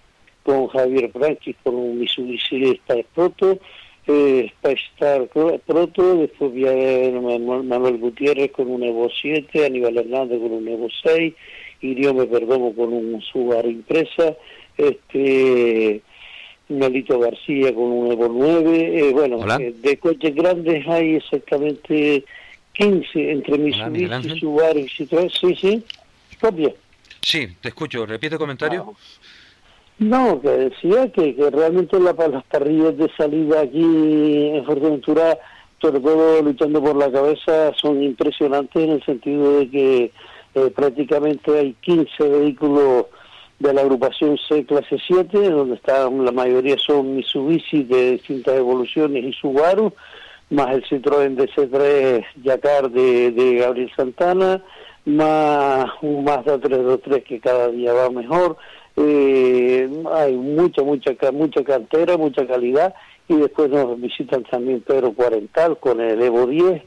con Javier Francis con un Mitsubishi Star Proto, eh, Star Proto, después Manuel Gutiérrez con un Evo 7, Aníbal Hernández con un Evo 6, Iriome Perdomo con un Subaru Impresa, este Nolito García con un Evo 9, eh, bueno, eh, de coches grandes hay exactamente 15 entre Mitsubishi, Subaru y Citroën, sí, sí, copia. Sí, te escucho, repite comentario. No, que decía que, que realmente la, las parrillas de salida aquí en Fuerteventura, sobre todo luchando por la cabeza, son impresionantes en el sentido de que eh, prácticamente hay 15 vehículos de la agrupación C clase 7, donde están la mayoría son Mitsubishi de distintas evoluciones y Subaru, más el Citroën DC3 Yacar de, de Gabriel Santana, más un Mazda 323 que cada día va mejor. Eh, hay mucha, mucha, mucha cantera, mucha calidad y después nos visitan también Pedro Cuarental con el Evo 10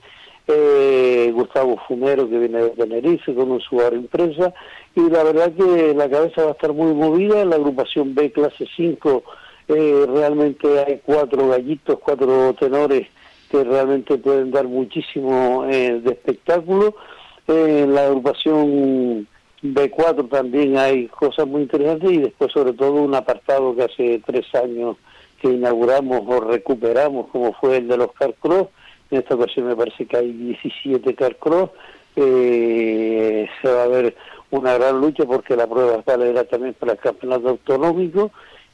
eh, Gustavo Fumero que viene de Tenerife con un Subaru Impresa y la verdad que la cabeza va a estar muy movida, la agrupación B clase 5 eh, realmente hay cuatro gallitos, cuatro tenores que realmente pueden dar muchísimo eh, de espectáculo. en la agrupación B4 también hay cosas muy interesantes y después sobre todo un apartado que hace tres años que inauguramos o recuperamos como fue el de los Car en esta ocasión me parece que hay 17 carcross. Eh, se va a ver una gran lucha porque la prueba era también para el campeonato autonómico.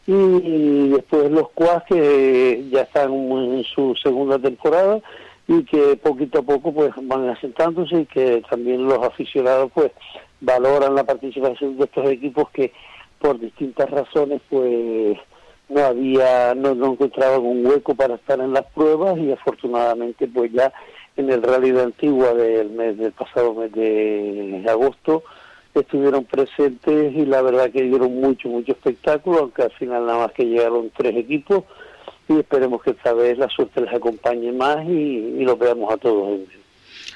Y después los cuas que ya están en su segunda temporada y que poquito a poco pues van asentándose y que también los aficionados pues valoran la participación de estos equipos que por distintas razones pues no había, no, no encontraban un hueco para estar en las pruebas y afortunadamente pues ya en el rally de Antigua del mes del pasado mes de agosto estuvieron presentes y la verdad que dieron mucho, mucho espectáculo, aunque al final nada más que llegaron tres equipos y esperemos que esta vez la suerte les acompañe más y, y los veamos a todos.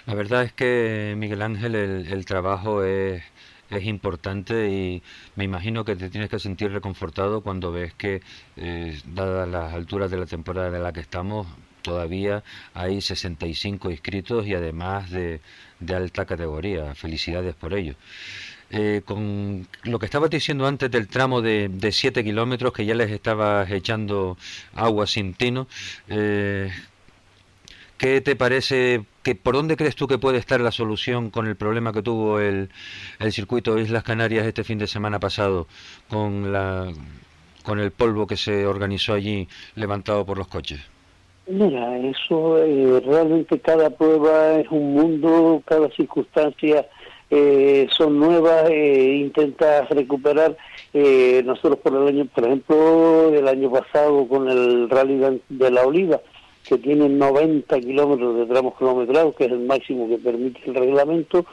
La verdad es que, Miguel Ángel, el, trabajo es, es importante y me imagino que te tienes que sentir reconfortado cuando ves que, eh, dadas las alturas de la temporada en la que estamos, todavía hay 65 inscritos y además de, de alta categoría. Felicidades por ello. Eh, con lo que estabas diciendo antes del tramo de, de 7 kilómetros que ya les estabas echando agua sin tino, eh, ¿qué te parece? Que, ¿Por dónde crees tú que puede estar la solución con el problema que tuvo el, el circuito Islas Canarias este fin de semana pasado con, la, con el polvo que se organizó allí levantado por los coches? Mira, eso eh, realmente cada prueba es un mundo, cada circunstancia eh, son nuevas, eh, intentas recuperar. Eh, nosotros por el año, por ejemplo, el año pasado con el rally de la Oliva, que tiene 90 kilómetros de tramos kilometrados, que es el máximo que permite el reglamento,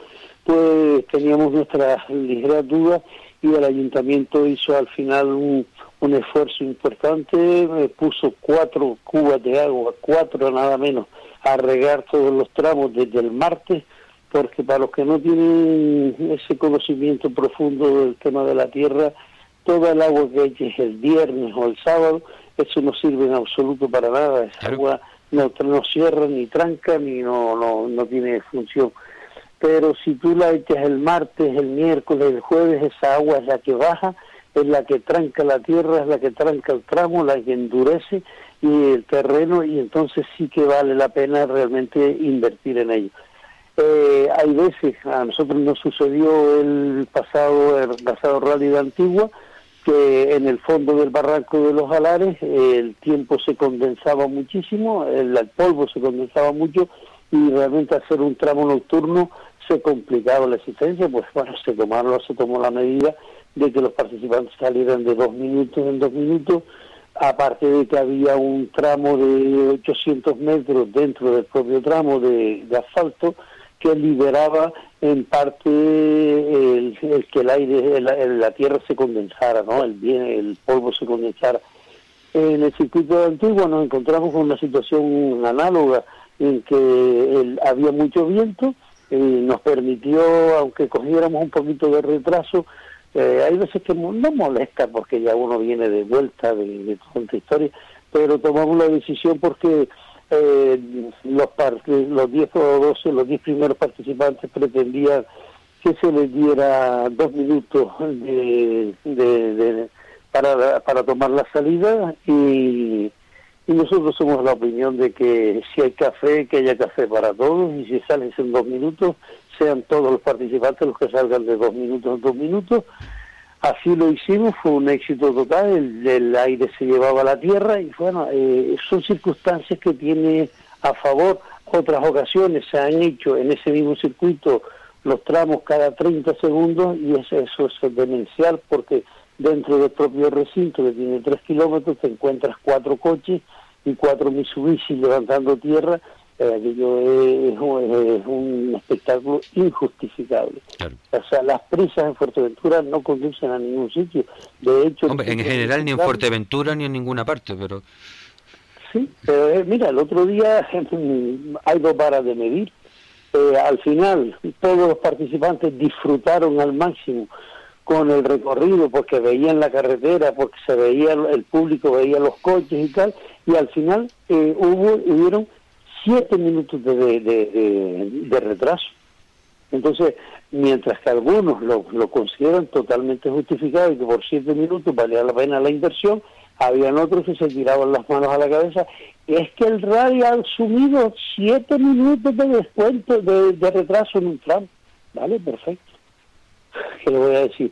pues teníamos nuestras ligeras dudas y el ayuntamiento hizo al final un un esfuerzo importante, me puso cuatro cubas de agua, cuatro nada menos, a regar todos los tramos desde el martes, porque para los que no tienen ese conocimiento profundo del tema de la tierra, toda el agua que eches el viernes o el sábado, eso no sirve en absoluto para nada, esa agua no, no cierra ni tranca ni no, no, no tiene función. Pero si tú la echas el martes, el miércoles, el jueves, esa agua es la que baja es la que tranca la tierra, es la que tranca el tramo, la que endurece y el terreno y entonces sí que vale la pena realmente invertir en ello. Eh, hay veces, a nosotros nos sucedió el pasado, el pasado rally de Antigua, que en el fondo del barranco de los Alares el tiempo se condensaba muchísimo, el, polvo se condensaba mucho y realmente hacer un tramo nocturno se complicaba la existencia, pues bueno, se tomaron, se tomó la medida de que los participantes salieran de dos minutos en dos minutos, aparte de que había un tramo de 800 metros dentro del propio tramo de, asfalto que liberaba en parte el, que el aire, la tierra se condensara, ¿no? El el polvo se condensara. En el circuito antiguo nos encontramos con una situación análoga en que había mucho viento y nos permitió, aunque cogiéramos un poquito de retraso, eh, hay veces que no molesta porque ya uno viene de vuelta de, de historia, pero tomamos la decisión porque eh, los los 10 o 12, los 10 primeros participantes pretendían que se les diera dos minutos de, de, para, para tomar la salida y, y nosotros somos la opinión de que si hay café, que haya café para todos y si sales en dos minutos, sean todos los participantes los que salgan de dos minutos en dos minutos. Así lo hicimos, fue un éxito total, el, aire se llevaba a la tierra y bueno, eh, son circunstancias que tiene a favor. Otras ocasiones se han hecho en ese mismo circuito los tramos cada 30 segundos y eso, eso es demencial porque dentro del propio recinto que tiene 3 kilómetros te encuentras cuatro coches y cuatro Mitsubishi levantando tierra aquello es, un espectáculo injustificable. O sea, las prisas en Fuerteventura no conducen a ningún sitio. De hecho, en general ni en Fuerteventura ni en ninguna parte, pero... Sí, pero eh, mira, el otro día *laughs* hay dos varas de medir. Eh, al final, todos los participantes disfrutaron al máximo con el recorrido porque veían la carretera, porque se veía el público, veía los coches y tal, y al final hubo, hubieron siete minutos de, de, retraso. Entonces, mientras que algunos lo, lo, consideran totalmente justificado y que por siete minutos valía la pena la inversión, habían otros que se tiraban las manos a la cabeza. Es que el radio ha asumido siete minutos de descuento, de, retraso en un tramo. Vale, perfecto. ¿Qué le voy a decir?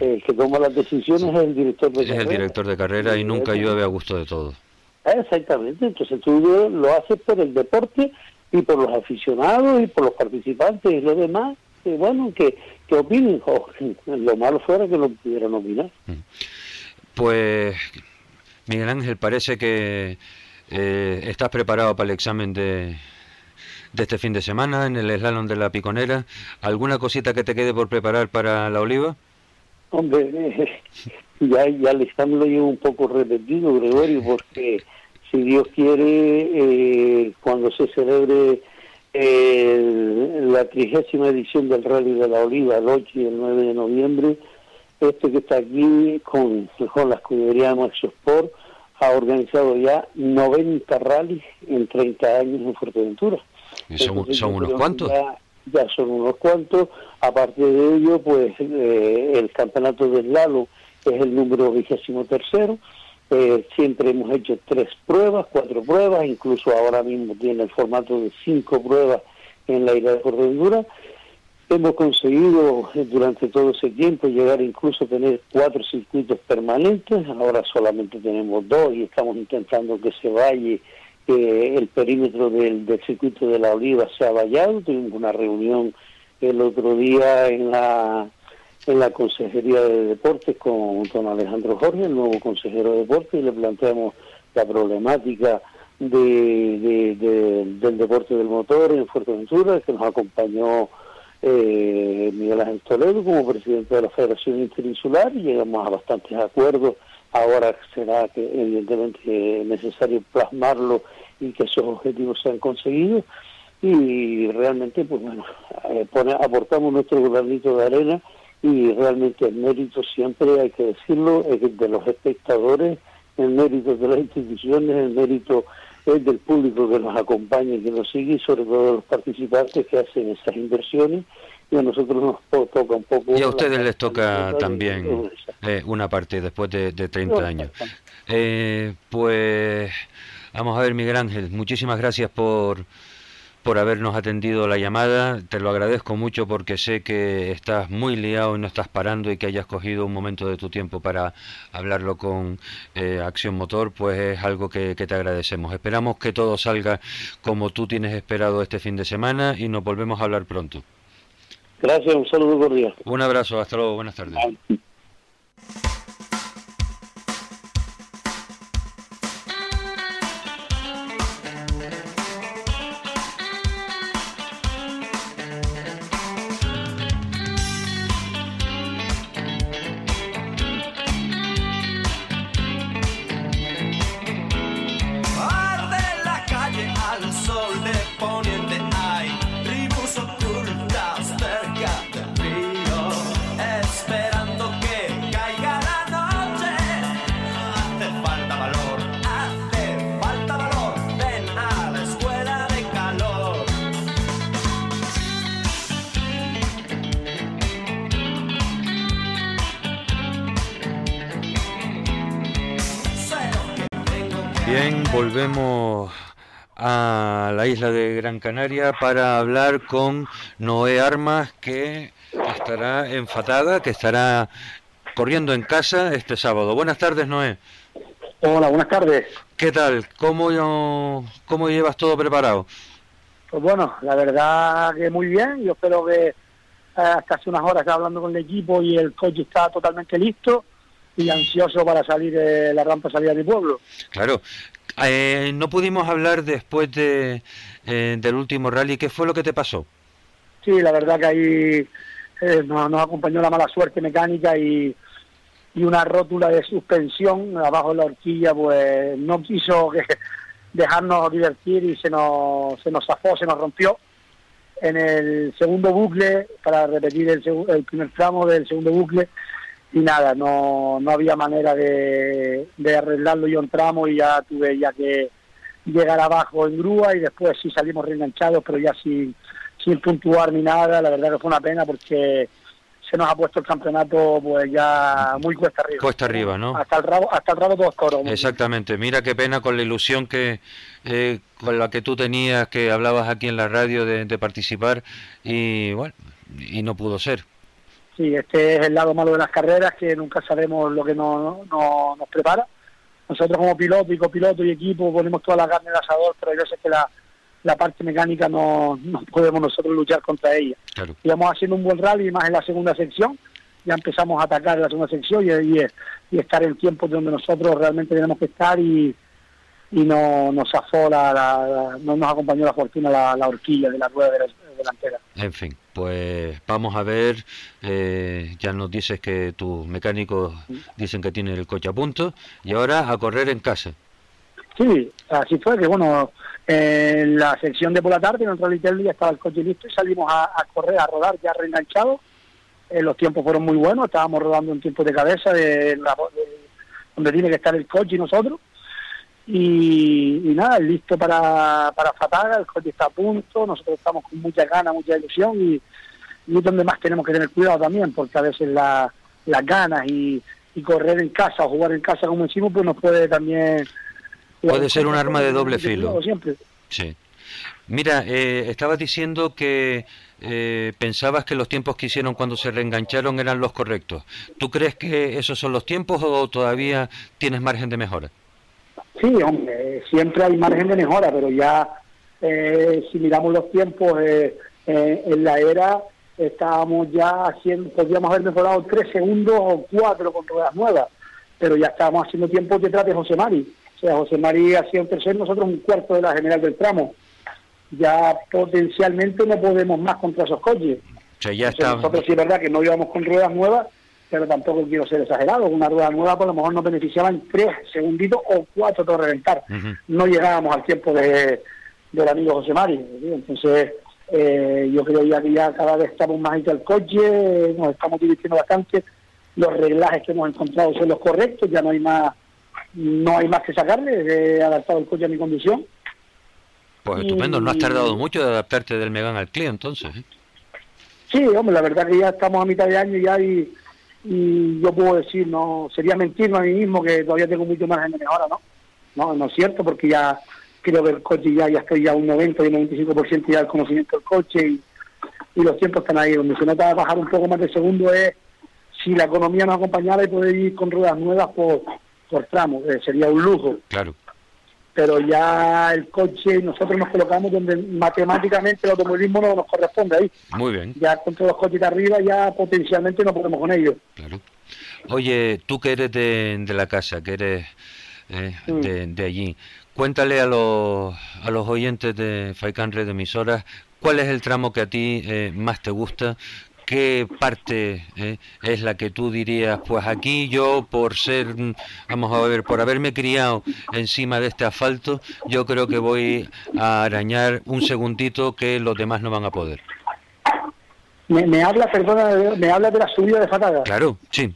El que toma las decisiones es el director de carrera. Es el director de carrera y nunca llueve a gusto de todo. Exactamente, entonces tú lo haces por el deporte y por los aficionados y por los participantes y los demás, y bueno, que, que opinen, *laughs* lo malo fuera que no pudieran opinar. Mm. Pues, Miguel Ángel, parece que eh, estás preparado para el examen de, de este fin de semana en el slalom de la Piconera. ¿Alguna cosita que te quede por preparar para la Oliva? *laughs* Hombre, ya, ya le estamos un poco repetido, Gregorio, porque si Dios quiere, eh, cuando se celebre la trigésima edición del Rally de la Oliva, el 8 y el 9 de noviembre, este que está aquí con, con la escudería Max Sport ha organizado ya 90 rallies en 30 años en Fuerteventura. ¿Y son, unos cuantos? Ya, son unos cuantos. Aparte de ello, pues eh, el campeonato del Lalo es el número vigésimo tercero. Eh, siempre hemos hecho tres pruebas, cuatro pruebas, incluso ahora mismo tiene el formato de cinco pruebas en la isla de Fuerteventura. Hemos conseguido eh, durante todo ese tiempo llegar incluso a tener cuatro circuitos permanentes, ahora solamente tenemos dos y estamos intentando que se vaya, que el perímetro del, circuito de la Oliva sea vallado. Tuvimos una reunión el otro día en la en la Consejería de Deportes con don Alejandro Jorge, el nuevo consejero de Deportes, y le planteamos la problemática de, del deporte del motor en Fuerteventura, que nos acompañó eh, Miguel Ángel Toledo como presidente de la Federación Interinsular y llegamos a bastantes acuerdos. Ahora será que evidentemente es necesario plasmarlo y que esos objetivos sean conseguidos y realmente pues bueno eh, aportamos nuestro granito de arena y realmente el mérito siempre hay que decirlo es de los espectadores el mérito de las instituciones el mérito es del público que nos acompaña y que nos sigue y sobre todo de los participantes que hacen esas inversiones. Y a nosotros nos toca un poco... Y a ustedes les toca también eh, una parte después de, de 30 años. Eh, pues vamos a ver, Miguel Ángel, muchísimas gracias por por habernos atendido la llamada. Te lo agradezco mucho porque sé que estás muy liado y no estás parando y que hayas cogido un momento de tu tiempo para hablarlo con eh, Acción Motor, pues es algo que, que, te agradecemos. Esperamos que todo salga como tú tienes esperado este fin de semana y nos volvemos a hablar pronto. Gracias, un saludo cordial. Un abrazo, hasta luego, buenas tardes. Volvemos a la isla de Gran Canaria para hablar con Noé Armas, que estará enfatada, que estará corriendo en casa este sábado. Buenas tardes, Noé. Hola, buenas tardes. ¿Qué tal? ¿Cómo, cómo llevas todo preparado? Pues bueno, la verdad que muy bien. Yo espero que eh, hasta hace unas horas estaba hablando con el equipo y el coche está totalmente listo y ansioso para salir de la rampa salida de mi pueblo. Claro, eh, no pudimos hablar después de, eh, del último rally. ¿Qué fue lo que te pasó? Sí, la verdad que ahí eh, nos, acompañó la mala suerte mecánica y, y una rótula de suspensión abajo de la horquilla, pues no quiso *laughs* dejarnos divertir y se nos, se nos zafó, se nos rompió. En el segundo bucle, para repetir el primer tramo del segundo bucle, y nada, no, no había manera de, de arreglarlo. Yo entramos y ya tuve ya que llegar abajo en grúa y después sí salimos reenganchados, pero ya sin, sin puntuar ni nada. La verdad que fue una pena porque se nos ha puesto el campeonato pues ya muy cuesta arriba. Cuesta arriba, ¿no? Hasta el rabo, hasta el rabo todos coros. Exactamente. Mira qué pena con la ilusión que eh, con la que tú tenías, que hablabas aquí en la radio de, de participar y bueno, y no pudo ser. Sí, este es el lado malo de las carreras, que nunca sabemos lo que nos, nos prepara. Nosotros como piloto y copiloto y equipo ponemos toda la carne el asador, pero hay veces que la, la parte mecánica no, no podemos nosotros luchar contra ella. Claro. Íbamos haciendo un buen rally, más en la segunda sección, ya empezamos a atacar en la segunda sección y, y, estar en tiempo donde nosotros realmente tenemos que estar y, y no nos zafó la, no nos acompañó la fortuna la, la horquilla de la rueda delantera. En fin pues vamos a ver, eh, ya nos dices que tus mecánicos dicen que tienen el coche a punto y ahora a correr en casa. Sí, así fue que bueno, en la sección de por la tarde en el Rally ya estaba el coche listo y salimos a, correr, a rodar ya reenganchados. Eh, los tiempos fueron muy buenos, estábamos rodando un tiempo de cabeza de, donde tiene que estar el coche y nosotros. Y, nada, listo para, para Fataga, el coche está a punto, nosotros estamos con mucha ganas, mucha ilusión y, y es donde más tenemos que tener cuidado también, porque a veces la, las ganas y, y correr en casa o jugar en casa como decimos, pues nos puede también Puede ser un arma de doble filo. Sí. Mira, eh, estabas diciendo que eh, pensabas que los tiempos que hicieron cuando se reengancharon eran los correctos. ¿Tú crees que esos son los tiempos o todavía tienes margen de mejora? Sí, hombre, siempre hay margen de mejora, pero ya eh, si miramos los tiempos en la era, estábamos ya haciendo, podríamos haber mejorado tres segundos o cuatro con ruedas nuevas, pero ya estábamos haciendo tiempos detrás de José Mari o sea, José María hacía un tercer, nosotros un cuarto de la general del tramo. Ya potencialmente no podemos más contra esos coches. O sea, ya está... Nosotros sí es verdad que no íbamos con ruedas nuevas, pero tampoco quiero ser exagerado. Una rueda nueva por lo mejor nos beneficiaba en tres segunditos o cuatro de reventar. No llegábamos al tiempo de, del amigo José María. Entonces, eh, yo creo ya que ya cada vez estamos más al coche, nos estamos divirtiendo bastante. Los reglajes que hemos encontrado son los correctos, ya no hay más no hay más que sacarle, he adaptado el coche a mi condición. Pues estupendo, no has tardado mucho de adaptarte del Megan al Clio entonces. ¿eh? Sí, hombre, la verdad que ya estamos a mitad de año ya y, y yo puedo decir, no sería mentirme a mí mismo que todavía tengo mucho margen de mejora, ¿no? No, no es cierto, porque ya creo que el coche ya, ya estoy ya un 90 y un 95% ya del conocimiento del coche y, los tiempos están ahí. Donde se nota bajar un poco más de segundo es si la economía nos acompañara y poder ir con ruedas nuevas, pues por tramo, eh, sería un lujo. Claro. Pero ya el coche, nosotros nos colocamos donde matemáticamente el automovilismo no nos corresponde ahí. Muy bien. Ya con todos los coches de arriba ya potencialmente no podemos con ellos. Claro. Oye, tú que eres de, la casa, que eres eh, mm. de, allí, cuéntale a los, a los oyentes de Faikan Red Emisoras cuál es el tramo que a ti eh, más te gusta, ¿qué parte eh, es la que tú dirías, pues aquí yo por ser, vamos a ver, por haberme criado encima de este asfalto, yo creo que voy a arañar un segundito que los demás no van a poder? Me, habla, perdona, me habla de la subida de Fataga. Claro, sí.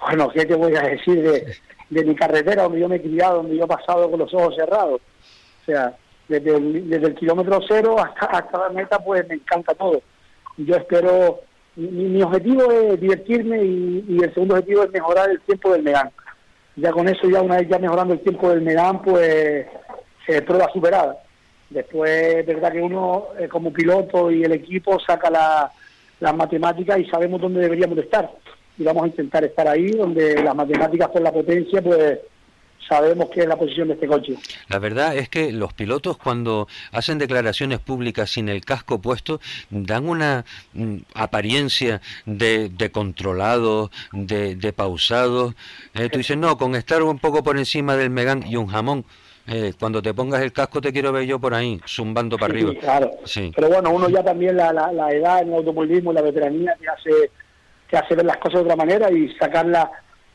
Bueno, ¿qué te voy a decir de, de mi carretera donde yo me he criado, donde yo he pasado con los ojos cerrados? O sea, desde el, desde el kilómetro cero hasta, hasta la meta, pues me encanta todo yo espero, mi, objetivo es divertirme y, el segundo objetivo es mejorar el tiempo del Megan. Ya con eso, ya una vez ya mejorando el tiempo del Megan, pues eh, prueba superada. Después, verdad que uno eh, como piloto y el equipo saca la, las matemáticas y sabemos dónde deberíamos de estar. Y vamos a intentar estar ahí, donde las matemáticas por la potencia, pues sabemos que es la posición de este coche. La verdad es que los pilotos cuando hacen declaraciones públicas sin el casco puesto dan una mm, apariencia de, de controlado, de, de pausado. Eh, tú dices, no, con estar un poco por encima del Megán y un jamón. Eh, cuando te pongas el casco te quiero ver yo por ahí, zumbando para arriba. claro. Sí. Pero bueno, uno ya también la, la, la edad en el automovilismo, la veteranía, te hace, te hace ver las cosas de otra manera y sacarla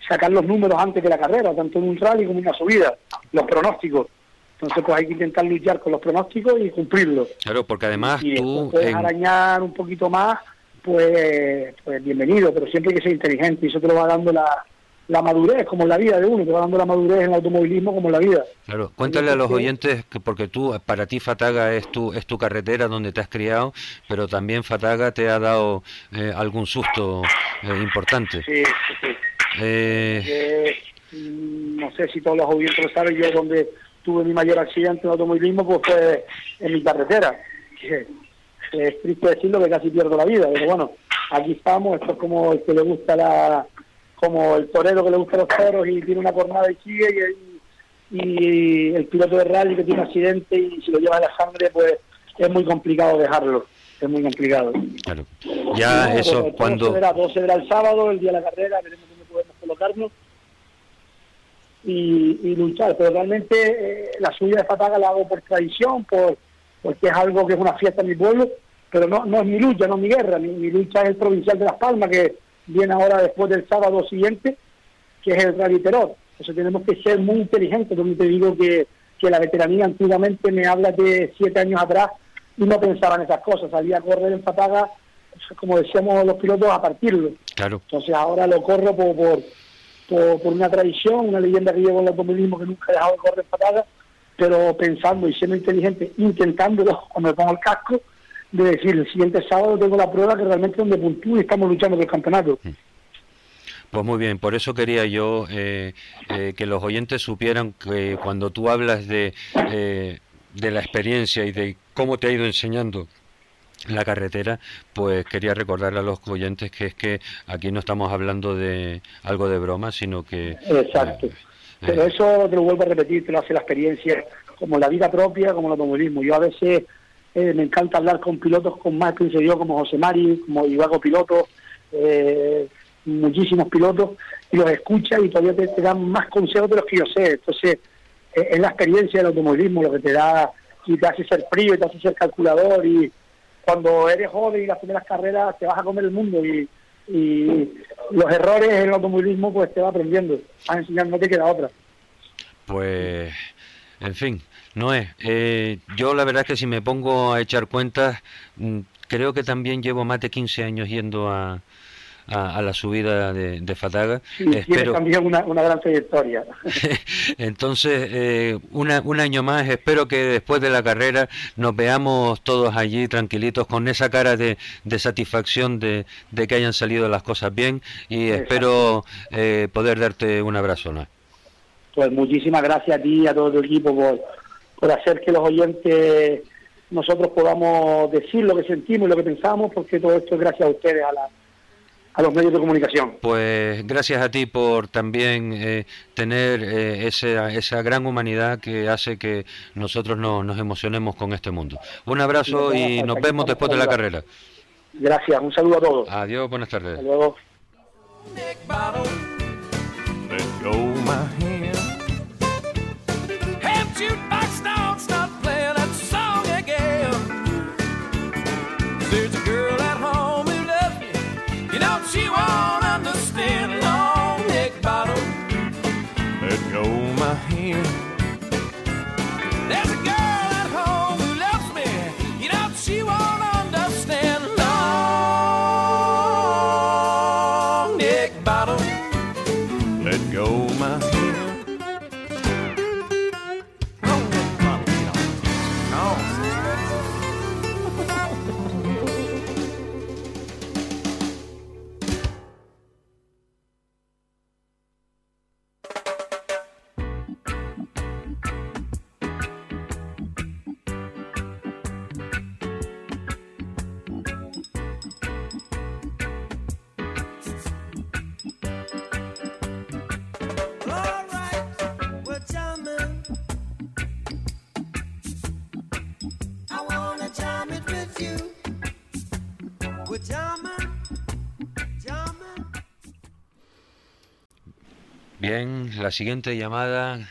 sacar los números antes de la carrera, tanto en un rally como en una subida, los pronósticos. Entonces, pues hay que intentar luchar con los pronósticos y cumplirlos. Claro, porque además y tú... puedes arañar un poquito más, pues, pues bienvenido, pero siempre hay que ser inteligente y eso te lo va dando la, la madurez, como en la vida de uno, te va dando la madurez en el automovilismo como en la vida. Claro, cuéntale a los oyentes que porque tú, para ti Fataga es tu, es tu carretera donde te has criado, pero también Fataga te ha dado eh, algún susto eh, importante. Sí, sí, sí. Eh... Mm, no sé si todos los oyentes lo saben, yo donde tuve mi mayor accidente en automovilismo pues fue en mi carretera. Es triste decirlo que casi pierdo la vida, pero bueno, aquí estamos, esto es como el que le gusta la, como el torero que le gusta los toros y tiene una cornada y sigue y, y, el piloto de rally que tiene un accidente y si lo lleva a la sangre pues es muy complicado dejarlo es muy complicado claro ya eso pues, cuando todo se, verá, el sábado el día de la carrera veremos colocarnos y, luchar. Pero realmente eh, la subida de Fataga la hago por tradición, por porque es algo que es una fiesta en mi pueblo, pero no, no es mi lucha, no es mi guerra. Mi, lucha es el provincial de Las Palmas, que viene ahora después del sábado siguiente, que es el Rally Entonces tenemos que ser muy inteligentes, donde te digo que, que la veteranía antiguamente me habla de siete años atrás y no pensaba en esas cosas, salía a correr en Pataga, como decíamos los pilotos, a partirlo. Claro. Entonces ahora lo corro por, por, por, una tradición, una leyenda que llevo en el automovilismo que nunca he dejado de correr en Pataga, pero pensando y siendo inteligente, intentándolo *laughs* cuando me pongo el casco, de decir, el siguiente sábado tengo la prueba que realmente es donde puntúo y estamos luchando por el campeonato. Mm. Pues muy bien, por eso quería yo eh, eh, que los oyentes supieran que cuando tú hablas de, eh, de la experiencia y de cómo te ha ido enseñando la carretera, pues quería recordarle a los oyentes que es que aquí no estamos hablando de algo de broma, sino que... Exacto. Pero eso te lo vuelvo a repetir, te lo hace la experiencia, como la vida propia, como el automovilismo. Yo a veces me encanta hablar con pilotos con más experiencia yo, como José Mari, como Ibago Piloto, eh, muchísimos pilotos y los escuchas y todavía te, dan más consejos de los que yo sé. Entonces, eh, es la experiencia del automovilismo lo que te da y te hace ser frío y te hace ser calculador y cuando eres joven y las primeras carreras te vas a comer el mundo y, y los errores en el automovilismo pues te va aprendiendo, vas enseñando, no te queda otra. Pues, en fin, no es. Eh, yo la verdad es que si me pongo a echar cuentas, mm, creo que también llevo más de 15 años yendo a, a, la subida de, Fataga. espero... también una, gran trayectoria. *laughs* Entonces, eh, un año más, espero que después de la carrera nos veamos todos allí tranquilitos con esa cara de, satisfacción de, que hayan salido las cosas bien y espero eh, poder darte un abrazo. ¿no? Pues muchísimas gracias a ti y a todo tu equipo por, por hacer que los oyentes nosotros podamos decir lo que sentimos y lo que pensamos, porque todo esto es gracias a ustedes, a la a los medios de comunicación. Pues gracias a ti por también eh, tener eh, esa, esa gran humanidad que hace que nosotros no, nos emocionemos con este mundo. Un abrazo y nos vemos después de la carrera. Gracias, un saludo a todos. Adiós, buenas tardes. Hasta luego. La siguiente llamada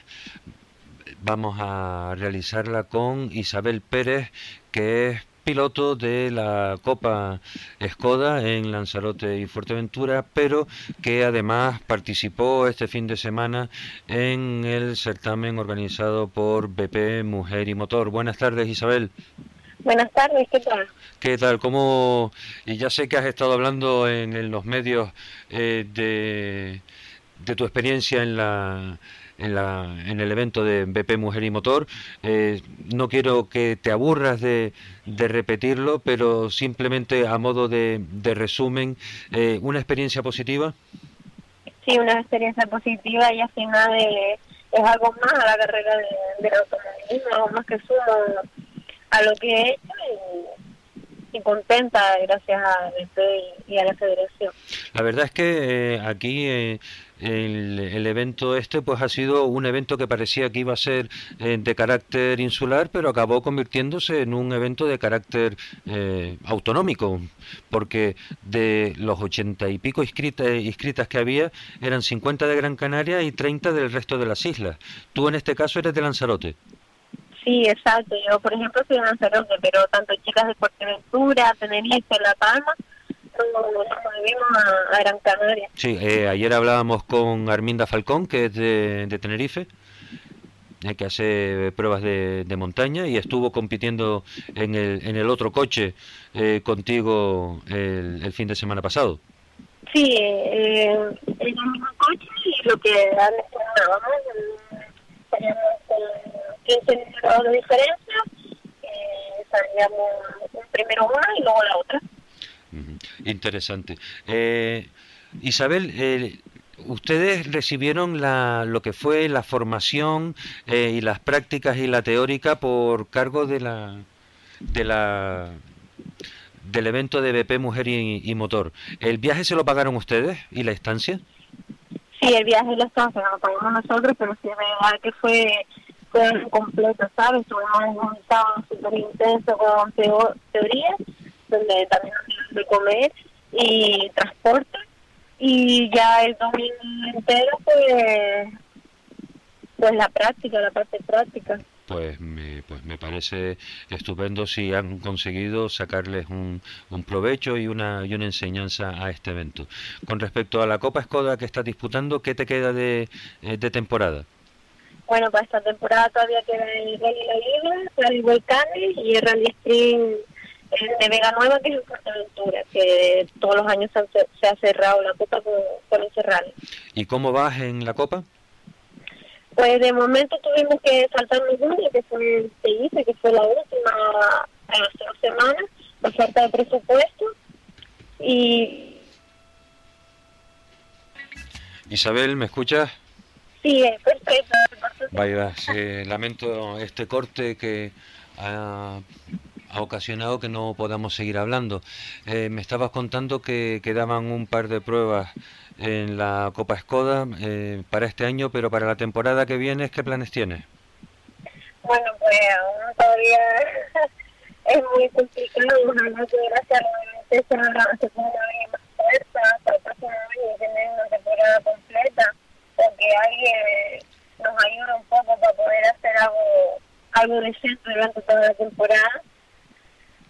vamos a realizarla con Isabel Pérez, que es piloto de la Copa Skoda en Lanzarote y Fuerteventura, pero que además participó este fin de semana en el certamen organizado por BP Mujer y Motor. Buenas tardes, Isabel. Buenas tardes, ¿qué tal? ¿Qué tal? ¿Cómo? Y ya sé que has estado hablando en, los medios eh, de de tu experiencia en la, en, la, en el evento de BP Mujer y Motor. Eh, no quiero que te aburras de, de, repetirlo, pero simplemente a modo de, de resumen, eh, ¿una experiencia positiva? Sí, una experiencia positiva y al final es, es algo más a la carrera de, del automovilismo, algo más que suma a lo que he hecho y contenta gracias a BP y, a la federación. La verdad es que eh, aquí eh, el, evento este pues ha sido un evento que parecía que iba a ser eh, de carácter insular, pero acabó convirtiéndose en un evento de carácter eh, autonómico, porque de los ochenta y pico inscritas, inscritas que había, eran 50 de Gran Canaria y 30 del resto de las islas. Tú en este caso eres de Lanzarote. Sí, exacto. Yo, por ejemplo, soy de Lanzarote, pero tanto chicas de Fuerteventura, Tenerife, La Palma, nos volvimos a, Gran Canaria. Sí, eh, ayer hablábamos con Arminda Falcón, que es de, de Tenerife, eh, que hace pruebas de, de, montaña y estuvo compitiendo en el, en el otro coche eh, contigo el, el, fin de semana pasado. Sí, eh, en el mismo coche y lo que antes ¿no? Teníamos 15 minutos de diferencia, eh, salíamos primero una y luego la otra. Interesante. Eh, Isabel, eh, ustedes recibieron la, lo que fue la formación eh, y las prácticas y la teórica por cargo de la de la del evento de BP Mujer y, Motor. ¿El viaje se lo pagaron ustedes y la estancia? Sí, el viaje y la estancia lo pagamos nosotros, pero sí es verdad que fue, fue completo, ¿sabes? Tuvimos un sábado súper intenso con teoría, donde también de comer y transporte y ya el domingo entero pues pues la práctica la parte práctica pues me, pues me parece estupendo si han conseguido sacarles un, un provecho y una, y una enseñanza a este evento. Con respecto a la Copa Skoda que estás disputando, ¿qué te queda de, eh, de temporada? Bueno, para esta temporada todavía queda el Rally La el Rally Volcanes y el Rally Sprint de Vega Nueva, que es en Fuerteventura, que todos los años se ha cerrado la Copa con, con ese rally. ¿Y cómo vas en la Copa? Pues de momento tuvimos que saltarnos una, que fue el CICE, que fue la última hace dos semanas, por falta de presupuesto. Y. Isabel, ¿me escuchas? Sí, perfecto. Vaya, lamento este corte que ha ha ocasionado que no podamos seguir hablando. Eh, me estabas contando que quedaban un par de pruebas en la Copa Skoda eh, para este año, pero para la temporada que viene, ¿qué planes tienes? Bueno, pues aún todavía *laughs* es muy complicado. Ojalá que gracias a se, pueda abrir más fuerza para el próximo año y tener una temporada completa, que alguien nos ayude un poco para poder hacer algo, algo decente durante toda la temporada.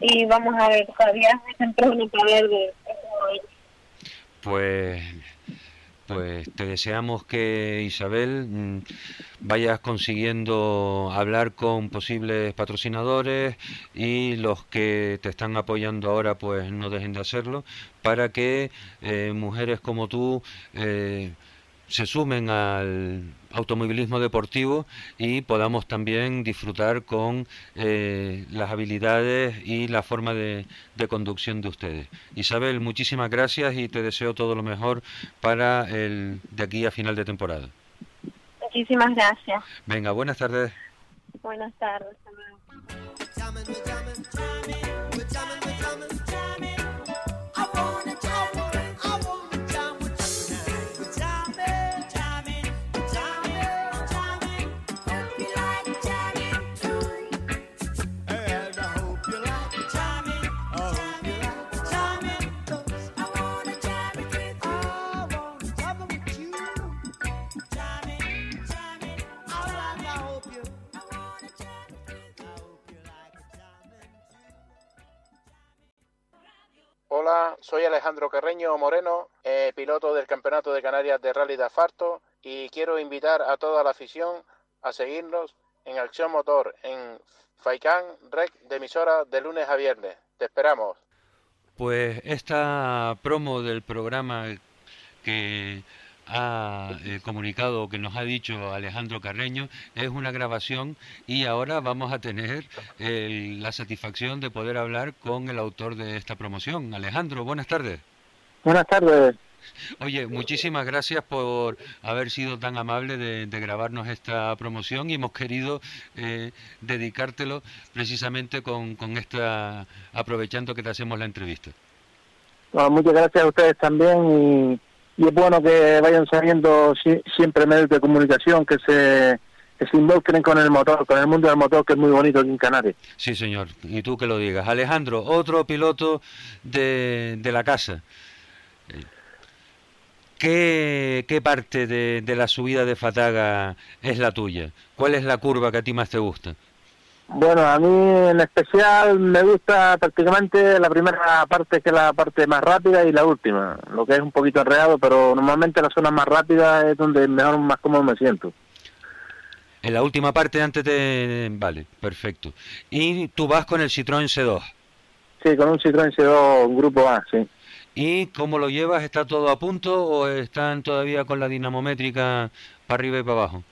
Y vamos a ver, todavía es temprano para ver de Pues pues te deseamos que Isabel mm, vayas consiguiendo hablar con posibles patrocinadores y los que te están apoyando ahora pues no dejen de hacerlo para que eh, mujeres como tú eh, se sumen al automovilismo deportivo y podamos también disfrutar con eh, las habilidades y la forma de, de, conducción de ustedes. Isabel, muchísimas gracias y te deseo todo lo mejor para el de aquí a final de temporada. Muchísimas gracias. Venga, buenas tardes. Buenas tardes. Soy Alejandro Carreño Moreno, eh, piloto del Campeonato de Canarias de Rally de Asfalto y quiero invitar a toda la afición a seguirnos en Acción Motor en Faicán Rec de emisora de lunes a viernes. Te esperamos. Pues esta promo del programa que ha eh, comunicado, que nos ha dicho Alejandro Carreño, es una grabación y ahora vamos a tener la satisfacción de poder hablar con el autor de esta promoción. Alejandro, buenas tardes. Buenas tardes. Oye, muchísimas gracias por haber sido tan amable de, grabarnos esta promoción y hemos querido eh, dedicártelo precisamente con, con esta, aprovechando que te hacemos la entrevista. muchas gracias a ustedes también y y es bueno que vayan saliendo siempre medios de comunicación que se que se involucren con el motor, con el mundo del motor que es muy bonito aquí en Canarias. Sí, señor, y tú que lo digas. Alejandro, otro piloto de, de la casa. ¿Qué, qué parte de, de, la subida de Fataga es la tuya? ¿Cuál es la curva que a ti más te gusta? Bueno, a mí en especial me gusta prácticamente la primera parte que es la parte más rápida y la última, lo que es un poquito enredado, pero normalmente la zona más rápida es donde mejor, más cómodo me siento. En la última parte antes de... Vale, perfecto. ¿Y tú vas con el Citroën C2? Sí, con un Citroën C2 grupo A, sí. ¿Y cómo lo llevas? ¿Está todo a punto o están todavía con la dinamométrica para arriba y para abajo?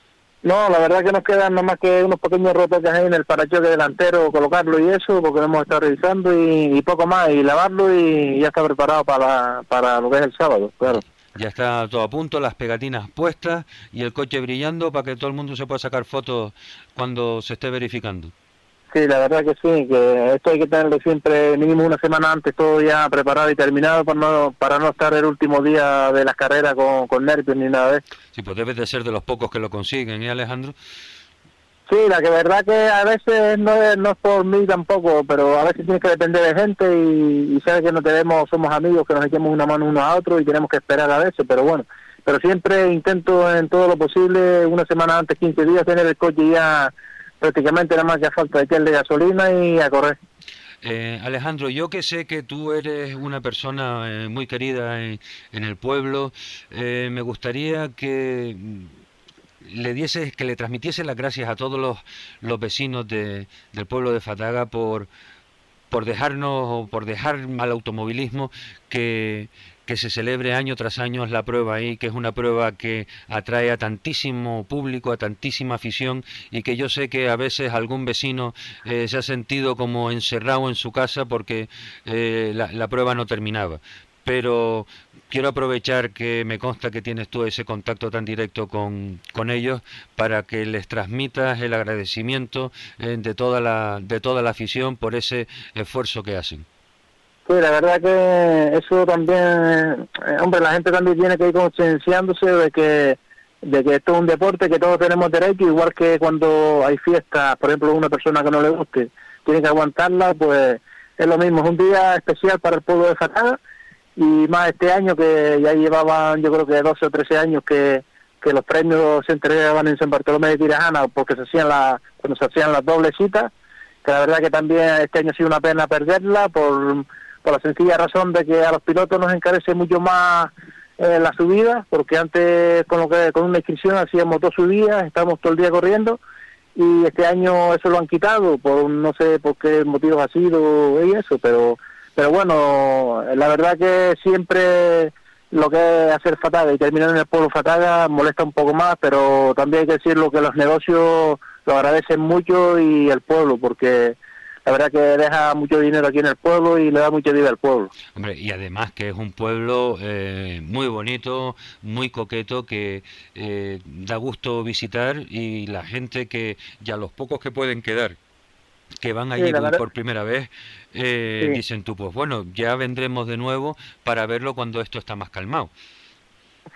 No, la verdad que nos quedan nomás que unos pequeños retoques en el parachoque delantero, colocarlo y eso, porque lo hemos estado revisando y, poco más, y lavarlo y ya está preparado para, para lo que es el sábado, claro. Ya está todo a punto, las pegatinas puestas y el coche brillando para que todo el mundo se pueda sacar fotos cuando se esté verificando. Sí, la verdad que sí, que esto hay que tenerlo siempre mínimo una semana antes todo ya preparado y terminado para no, para no estar el último día de las carreras con, con nervios ni nada de eso. Sí, pues debes de ser de los pocos que lo consiguen, ¿eh, Alejandro? Sí, la que verdad que a veces no es, no es por mí tampoco, pero a veces tiene que depender de gente y, y sabe que no tenemos, somos amigos, que nos echemos una mano uno a otro y tenemos que esperar a veces, pero bueno, pero siempre intento en todo lo posible, una semana antes, 15 días, tener el coche ya prácticamente nada más que falta de de gasolina y a correr. Eh, Alejandro, yo que sé que tú eres una persona eh, muy querida en, el pueblo, eh, me gustaría que le dieses, que le transmitiese las gracias a todos los, los vecinos de, del pueblo de Fataga por, por dejarnos, por dejar al automovilismo que, que se celebre año tras año la prueba ahí, que es una prueba que atrae a tantísimo público, a tantísima afición y que yo sé que a veces algún vecino eh, se ha sentido como encerrado en su casa porque eh, la, prueba no terminaba pero quiero aprovechar que me consta que tienes tú ese contacto tan directo con, con ellos para que les transmitas el agradecimiento eh, de, toda la, de toda la afición por ese esfuerzo que hacen. Sí, la verdad que eso también, eh, hombre, la gente también tiene que ir concienciándose de que de que esto es un deporte que todos tenemos derecho, igual que cuando hay fiestas, por ejemplo, una persona que no le guste, tiene que aguantarla, pues es lo mismo, es un día especial para el pueblo de Fatada y más este año que ya llevaban yo creo que 12 o 13 años que, que los premios se entregaban en San Bartolomé de Tirajana porque se hacían la, cuando se hacían las dobles citas, que la verdad que también este año ha sido una pena perderla por por la sencilla razón de que a los pilotos nos encarece mucho más eh, la subida, porque antes con lo que con una inscripción hacíamos dos subidas, estábamos todo el día corriendo y este año eso lo han quitado por no sé por qué motivos ha sido y eso, pero pero bueno, la verdad que siempre lo que es hacer Fataga y terminar en el pueblo Fataga molesta un poco más, pero también hay que decirlo que los negocios lo agradecen mucho y el pueblo, porque la verdad que deja mucho dinero aquí en el pueblo y le da mucha vida al pueblo. Hombre, y además que es un pueblo eh, muy bonito, muy coqueto, que eh, da gusto visitar y la gente que, ya los pocos que pueden quedar, que van allí por primera vez, eh, dicen tú, pues bueno, ya vendremos de nuevo para verlo cuando esto está más calmado.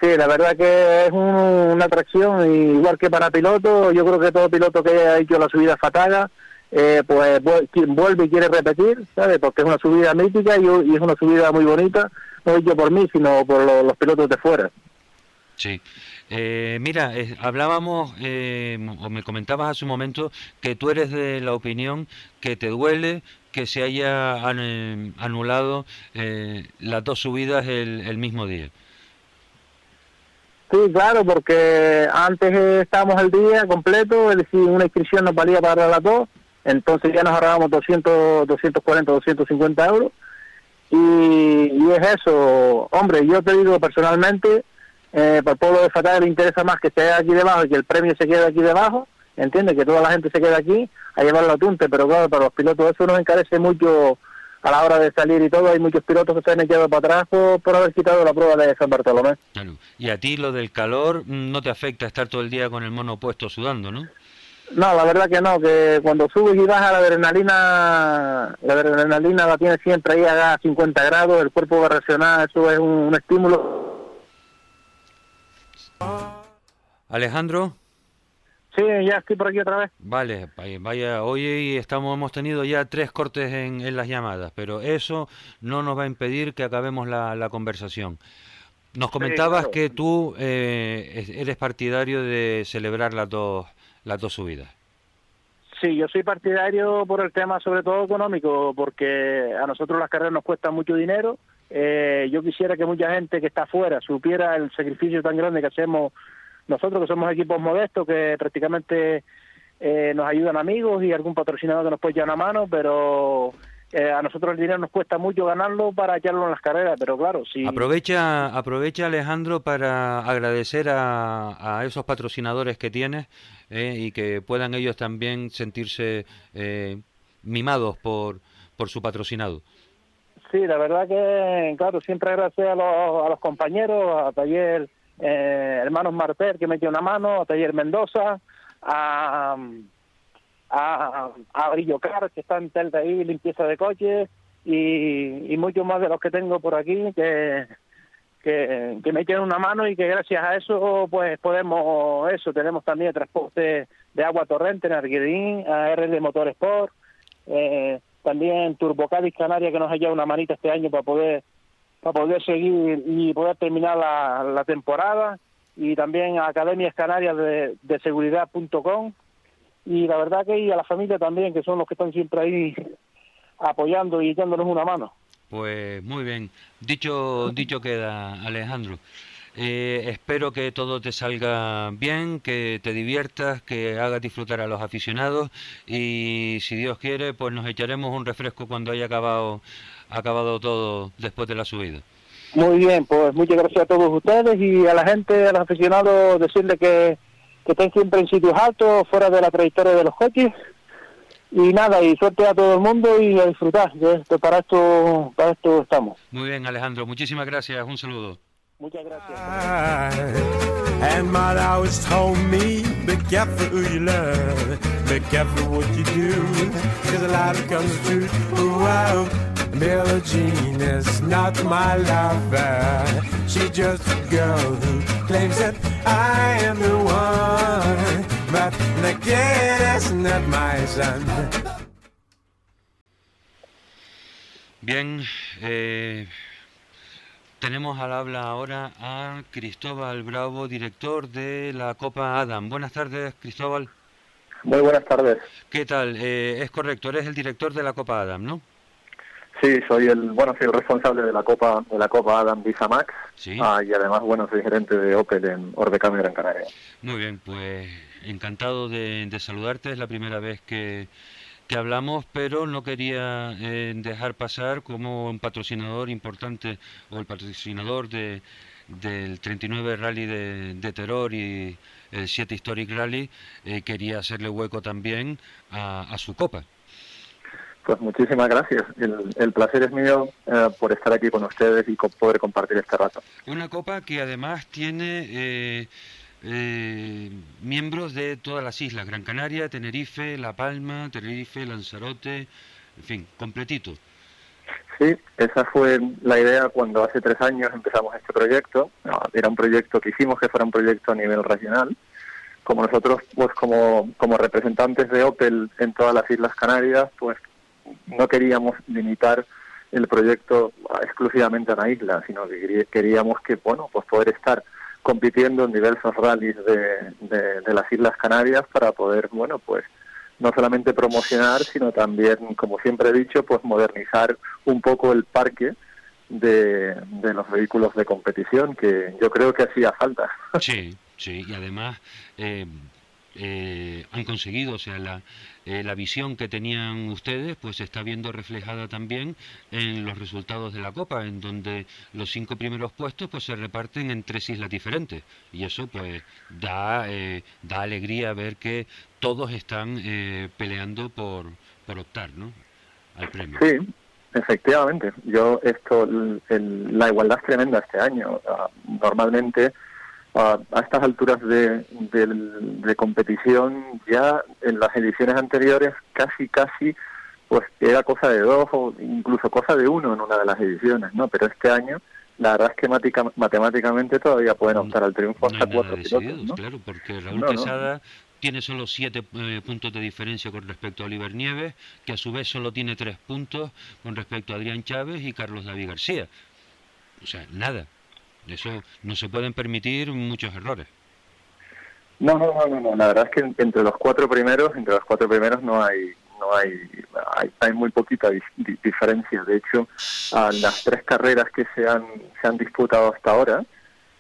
Sí, la verdad que es una atracción, igual que para pilotos, yo creo que todo piloto que haya hecho la subida Fataga, eh, pues vuelve y quiere repetir, ¿sabes? Porque es una subida mítica y, es una subida muy bonita, no yo por mí, sino por los pilotos de fuera. Sí. Eh, mira, hablábamos, eh, o me comentabas hace un momento, que tú eres de la opinión que te duele que se haya anulado las dos subidas el, el mismo día. Sí, claro, porque antes estábamos el día completo, es decir, una inscripción nos valía para las dos, entonces ya nos ahorramos 200, 240, 250 euros. Y, y es eso, hombre, yo te digo personalmente, eh, para el pueblo de Fatal le interesa más que esté aquí debajo y que el premio se quede aquí debajo, entiende Que toda la gente se quede aquí a llevarlo a Tunte, pero claro, para los pilotos eso nos encarece mucho a la hora de salir y todo, hay muchos pilotos que se han echado para atrás por, haber quitado la prueba de San Bartolomé. Y a ti lo del calor mm, no te afecta estar todo el día con el mono puesto sudando, ¿no? No, la verdad que no, que cuando subes y bajas la adrenalina, la adrenalina la tienes siempre ahí a 50 grados, el cuerpo va a reaccionar, eso es un, estímulo. Alejandro. Sí, ya estoy por aquí otra vez. Vale, vaya, hoy estamos, hemos tenido ya tres cortes en, en las llamadas, pero eso no nos va a impedir que acabemos la, la conversación. Nos comentabas que tú eh, eres partidario de celebrar las dos las dos subidas. Sí, yo soy partidario por el tema sobre todo económico, porque a nosotros las carreras nos cuestan mucho dinero. Eh, yo quisiera que mucha gente que está afuera supiera el sacrificio tan grande que hacemos nosotros, que somos equipos modestos, que prácticamente eh, nos ayudan amigos y algún patrocinador que nos puede echar una mano, pero eh, a nosotros el dinero nos cuesta mucho ganarlo para echarlo en las carreras, pero claro, sí. Aprovecha, aprovecha Alejandro para agradecer a, a esos patrocinadores que tienes eh, y que puedan ellos también sentirse eh, mimados por, por su patrocinado. Sí, la verdad que, claro, siempre gracias a los, a los compañeros, a Taller Hermanos Martel que me dio una mano, a Taller Mendoza, a a, a Brillo Car, que está en Telta ahí, limpieza de coches, y, y muchos más de los que tengo por aquí que, que, me tienen una mano y que gracias a eso pues podemos eso, tenemos también transporte de agua torrente en Arguedín, a RL Motorsport, eh, también Turbocadis Canaria que nos ha llevado una manita este año para poder para poder seguir y poder terminar la, la temporada y también Academias Canarias de, de Seguridad.com y la verdad que y a la familia también, que son los que están siempre ahí apoyando y dándonos una mano. Pues muy bien, dicho, dicho queda Alejandro. Eh, espero que todo te salga bien, que te diviertas, que hagas disfrutar a los aficionados y si Dios quiere, pues nos echaremos un refresco cuando haya acabado, acabado todo después de la subida. Muy bien, pues muchas gracias a todos ustedes y a la gente, a los aficionados, decirle que que estén siempre en sitios altos, fuera de la trayectoria de los coches. Y nada, y suerte a todo el mundo y a disfrutar. Esto, para, esto, para esto estamos. Muy bien, Alejandro. Muchísimas gracias. Un saludo. Muchas gracias. And my always told me, be careful who you love, be careful what you do, cause a lot comes true. Wow, Billie Jean is not my lover, she's just a girl who claims that I am the one, but again, that's not my son. Bien, eh, tenemos al habla ahora a Cristóbal Bravo, director de la Copa Adam. Buenas tardes, Cristóbal. Muy buenas tardes. ¿Qué tal? Eh, es correcto, eres el director de la Copa Adam, ¿no? Sí, soy el bueno, soy el responsable de la Copa de la Copa Adam Visa Max Sí. ah, y además bueno soy gerente de Opel en Orbecam y Gran Canaria. Muy bien, pues encantado de, de saludarte. Es la primera vez que, que hablamos, pero no quería eh, dejar pasar como un patrocinador importante o el patrocinador de, del 39 Rally de, de Terror y el 7 Historic Rally, eh, quería hacerle hueco también a, a su copa. Pues muchísimas gracias. El, el placer es mío eh, por estar aquí con ustedes y poder compartir este rato. Una copa que además tiene eh, eh, miembros de todas las islas, Gran Canaria, Tenerife, La Palma, Tenerife, Lanzarote, en fin, completito. Sí, esa fue la idea cuando hace tres años empezamos este proyecto. Ah, Era un proyecto que hicimos que fuera un proyecto a nivel regional. Como nosotros, pues como, como representantes de Opel en todas las Islas Canarias, pues no queríamos limitar el proyecto exclusivamente a la isla, sino que querí- queríamos que, bueno, pues poder estar compitiendo en diversos rallies de, de, de las Islas Canarias para poder, bueno, pues no solamente promocionar, sino también, como siempre he dicho, pues modernizar un poco el parque de, de los vehículos de competición, que yo creo que hacía falta. Sí, sí, y además eh, eh, han conseguido, o sea, la, eh, la visión que tenían ustedes, pues se está viendo reflejada también en los resultados de la Copa, en donde los cinco primeros puestos pues se reparten en tres islas diferentes, y eso pues da, eh, da alegría ver que todos están eh, peleando por, por optar, ¿no? Al premio. Sí, efectivamente. Yo esto, el- la igualdad es tremenda este año. Ah, normalmente ah, a estas alturas de, del- de competición ya en las ediciones anteriores casi casi pues era cosa de dos o incluso cosa de uno en una de las ediciones, ¿no? Pero este año la verdad es que matica- matemáticamente todavía pueden optar al triunfo No hasta nada cuatro pilotos, ¿no? claro, porque Raúl No, no. Quesada tiene solo siete eh, puntos de diferencia con respecto a Oliver Nieves, que a su vez solo tiene tres puntos con respecto a Adrián Chávez y Carlos David García. O sea, nada. Eso no se pueden permitir muchos errores. No, no, no, no, la verdad es que entre los cuatro primeros, entre los cuatro primeros no hay no hay hay, muy poquita diferencia. De hecho, las tres carreras que se han se han disputado hasta ahora,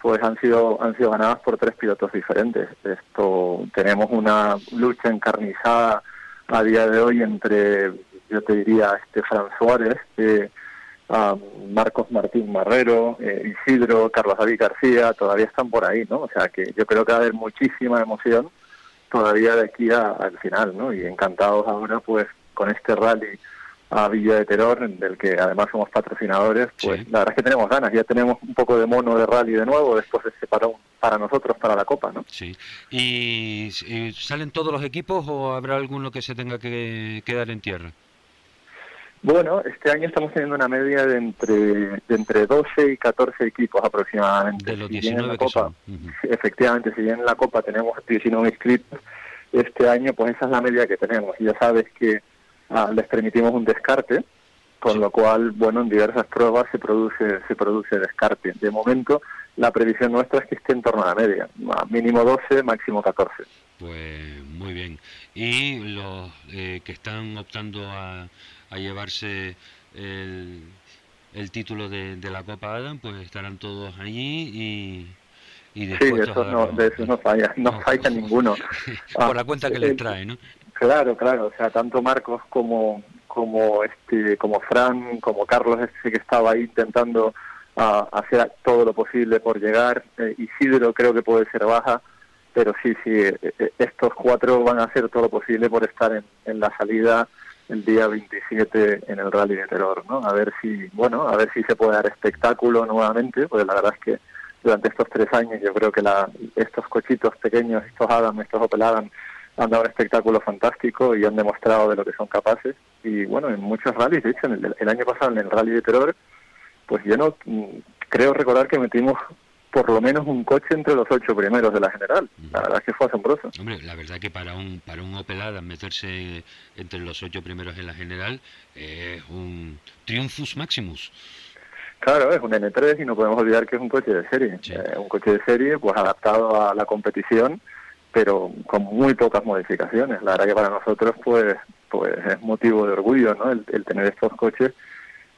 pues han sido han sido ganadas por tres pilotos diferentes. Esto tenemos una lucha encarnizada a día de hoy entre yo te diría este Fran Suárez, eh, Marcos Martín Marrero, eh, Isidro, Carlos David García, todavía están por ahí, ¿no? O sea que yo creo que va a haber muchísima emoción todavía de aquí al final, ¿no? Y encantados ahora, pues, con este rally a Villa de Terror, del que además somos patrocinadores, pues la verdad es que tenemos ganas, ya tenemos un poco de mono de rally de nuevo después de ese parón para nosotros, para la Copa, ¿no? Sí. ¿Y, salen todos los equipos o habrá alguno que se tenga que quedar en tierra? Bueno, este año estamos teniendo una media de entre, de entre 12 y 14 equipos aproximadamente. De los 19 Copa, Efectivamente, si bien en la Copa tenemos 19 inscritos, este año pues esa es la media que tenemos. Y ya sabes que ah, les permitimos un descarte, con lo cual, bueno, en diversas pruebas se produce se produce descarte. De momento, la previsión nuestra es que esté en torno a la media, mínimo 12, máximo 14. Pues muy bien. ¿Y los eh, que están optando a a llevarse el, el título de, la Copa Adam, pues estarán todos allí y, y después... Sí, no, de eso no falla, no, falla ninguno. *laughs* Por la cuenta que les trae, ¿no? Claro, claro, o sea, tanto Marcos como como este como Fran, como Carlos ese que estaba ahí intentando uh, hacer todo lo posible por llegar, eh, Isidro creo que puede ser baja, pero sí, sí, eh, eh, estos cuatro van a hacer todo lo posible por estar en, en la salida el día 27 en el Rally de Terror, ¿no? A ver si, bueno, a ver si se puede dar espectáculo nuevamente, porque la verdad es que durante estos tres años yo creo que la, estos cochitos pequeños, estos Adam, estos Opel Adam, han dado un espectáculo fantástico y han demostrado de lo que son capaces. Y bueno, en muchos rallies, de hecho, el, el año pasado en el Rally de Terror, pues yo no mm, creo recordar que metimos por lo menos un coche entre los ocho primeros de la general. La verdad es que fue asombroso. Hombre, la verdad que para un para un Opel Adam meterse entre los ocho primeros en la general es un triunfus maximus. Claro, es un N3 y no podemos olvidar que es un coche de serie. Eh, un coche de serie pues adaptado a la competición, pero con muy pocas modificaciones. La verdad que para nosotros pues pues es motivo de orgullo ¿no? el tener estos coches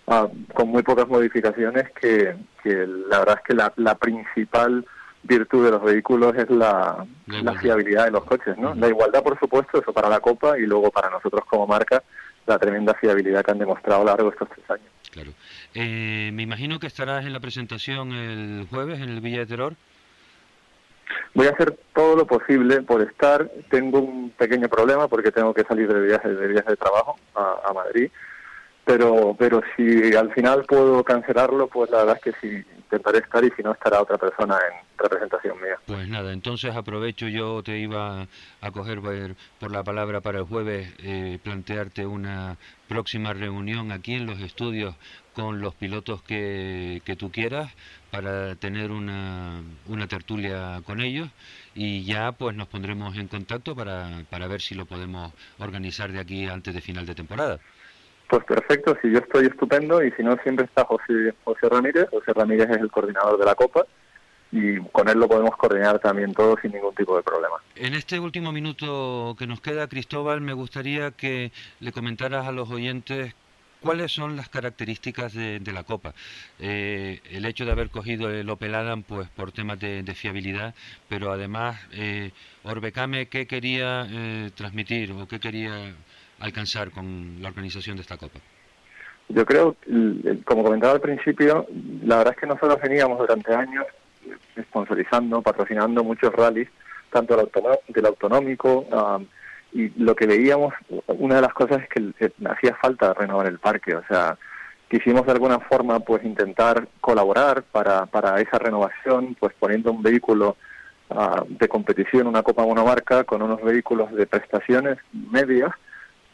Ah, con muy pocas modificaciones que, la verdad es que la, la, principal virtud de los vehículos es la, fiabilidad de los coches, ¿no? La igualdad, por supuesto, eso para la Copa y luego para nosotros como marca, la tremenda fiabilidad que han demostrado a lo largo de estos tres años. Claro. Eh, me imagino que estarás en la presentación el jueves en el Villa de Terror. Voy a hacer todo lo posible por estar. Tengo un pequeño problema porque tengo que salir de viaje de, viaje de trabajo a Madrid pero pero si al final puedo cancelarlo, pues la verdad es que sí, intentaré estar y si no estará otra persona en representación mía. Pues nada, entonces aprovecho, yo te iba a coger por la palabra para el jueves, eh, plantearte una próxima reunión aquí en los estudios con los pilotos que, que tú quieras para tener una, una tertulia con ellos y ya pues nos pondremos en contacto para, para ver si lo podemos organizar de aquí antes de final de temporada. Pues perfecto, si yo estoy estupendo y si no, siempre está José, José Ramírez. José Ramírez es el coordinador de la Copa y con él lo podemos coordinar también todo sin ningún tipo de problema. En este último minuto que nos queda, Cristóbal, me gustaría que le comentaras a los oyentes cuáles son las características de, la Copa. Eh, el hecho de haber cogido el Opel Adam pues por temas de, fiabilidad, pero además eh, Orbecame, ¿qué quería eh, transmitir o qué quería alcanzar con la organización de esta Copa? Yo creo, como comentaba al principio, la verdad es que nosotros veníamos durante años sponsorizando, patrocinando muchos rallies, tanto del, autonómico, y lo que veíamos, una de las cosas es que hacía falta renovar el parque, o sea, quisimos de alguna forma pues intentar colaborar para, para esa renovación, pues poniendo un vehículo de competición, una Copa Monomarca, con unos vehículos de prestaciones medias,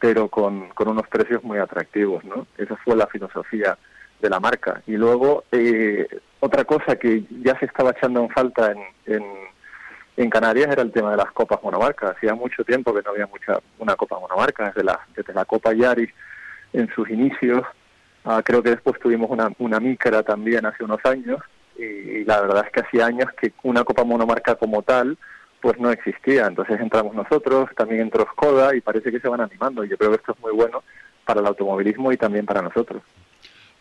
pero con, con unos precios muy atractivos, ¿no? Esa fue la filosofía de la marca. Y luego, eh, otra cosa que ya se estaba echando en falta en, en, Canarias era el tema de las copas monomarcas. Hacía mucho tiempo que no había mucha una copa monomarca, desde la, desde la Copa Yaris en sus inicios. Ah, creo que después tuvimos una, una micra también hace unos años. Y, y, la verdad es que hacía años que una copa monomarca como tal pues no existía. Entonces entramos nosotros, también entró Skoda y parece que se van animando. Y yo creo que esto es muy bueno para el automovilismo y también para nosotros.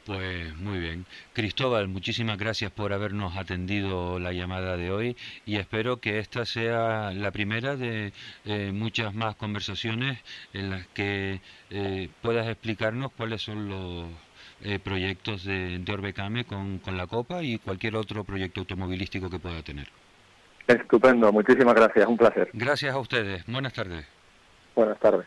Pues muy bien. Cristóbal, muchísimas gracias por habernos atendido la llamada de hoy y espero que esta sea la primera de eh, muchas más conversaciones en las que eh, puedas explicarnos cuáles son los eh, proyectos de, de Orbecame con, con la Copa y cualquier otro proyecto automovilístico que pueda tener. Estupendo, muchísimas gracias, un placer. Gracias a ustedes, buenas tardes. Buenas tardes.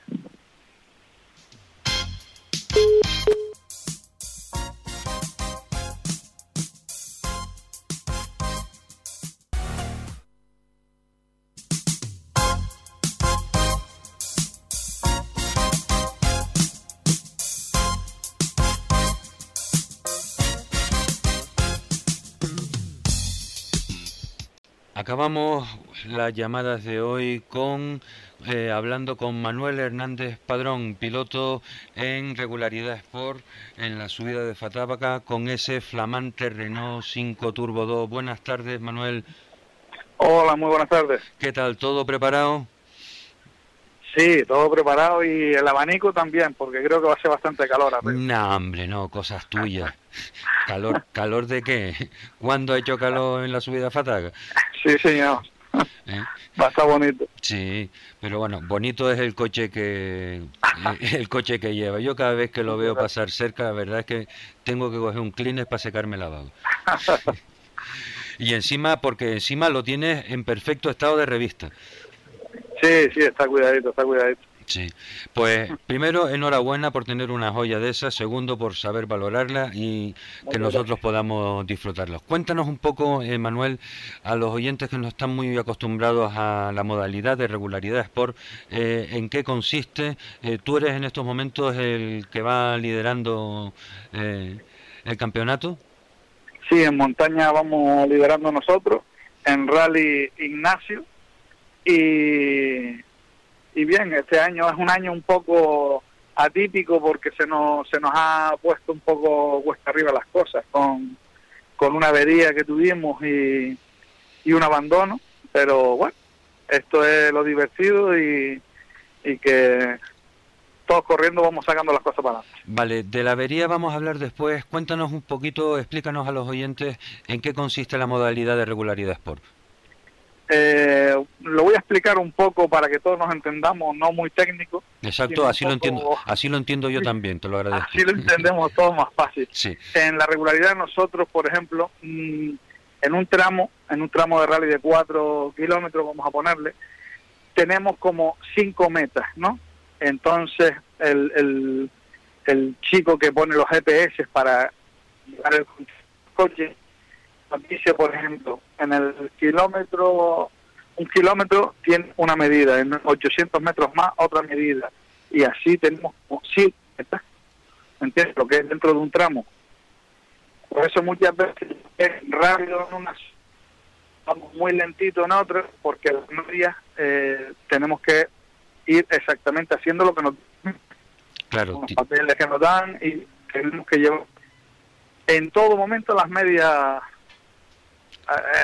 Acabamos las llamadas de hoy con eh, hablando con Manuel Hernández Padrón, piloto en regularidad Sport en la subida de Fatábaca con ese flamante Renault 5 Turbo 2. Buenas tardes, Manuel. Hola, muy buenas tardes. ¿Qué tal? ¿Todo preparado? Sí, todo preparado y el abanico también, porque creo que va a ser bastante calor. No, hombre, no, cosas tuyas. ¿Calor calor de qué? ¿Cuándo ha hecho calor en la subida Fataga? Sí, señor. ¿Eh? Va a estar bonito. Sí, pero bueno, bonito es el coche que eh, el coche que lleva. Yo cada vez que lo veo pasar cerca, la verdad es que tengo que coger un Kleenex para secarme la vaga. y encima, porque encima lo tienes en perfecto estado de revista. Sí, sí, está cuidadito, está cuidadito. Sí, pues primero enhorabuena por tener una joya de esas, segundo por saber valorarla y que nosotros podamos disfrutarla. Cuéntanos un poco, eh, Manuel, a los oyentes que no están muy acostumbrados a la modalidad de regularidad Sport, eh, en qué consiste. Eh, tú eres en estos momentos el que va liderando el campeonato. Sí, en montaña vamos liderando nosotros, en rally Ignacio y y bien, este año es un año un poco atípico porque se nos, se nos ha puesto un poco cuesta arriba las cosas con, con una avería que tuvimos y, y un abandono, pero bueno, esto es lo divertido y, y que todos corriendo vamos sacando las cosas para adelante. Vale, de la avería vamos a hablar después. Cuéntanos un poquito, explícanos a los oyentes en qué consiste la modalidad de regularidad Sport. Eh, lo voy a explicar un poco para que todos nos entendamos, no muy técnico. Exacto, así lo entiendo, así lo entiendo yo también, te lo agradezco. Así lo entendemos todos más fácil. En la regularidad nosotros, por ejemplo, mm, en un tramo, en un tramo de rally de 4 kilómetros, vamos a ponerle, tenemos como cinco metas, ¿no? Entonces, el, el, el chico que pone los GPS para llevar el coche dice, por ejemplo, en el kilómetro, un kilómetro tiene una medida, en 800 metros más otra medida, y así tenemos, sí, ¿entiendes? Lo que es dentro de un tramo. Por eso muchas veces es rápido en unas, vamos muy lentito en otras, porque las medias eh, tenemos que ir exactamente haciendo lo que nos claro, los papeles que nos dan y tenemos que llevar en todo momento las medias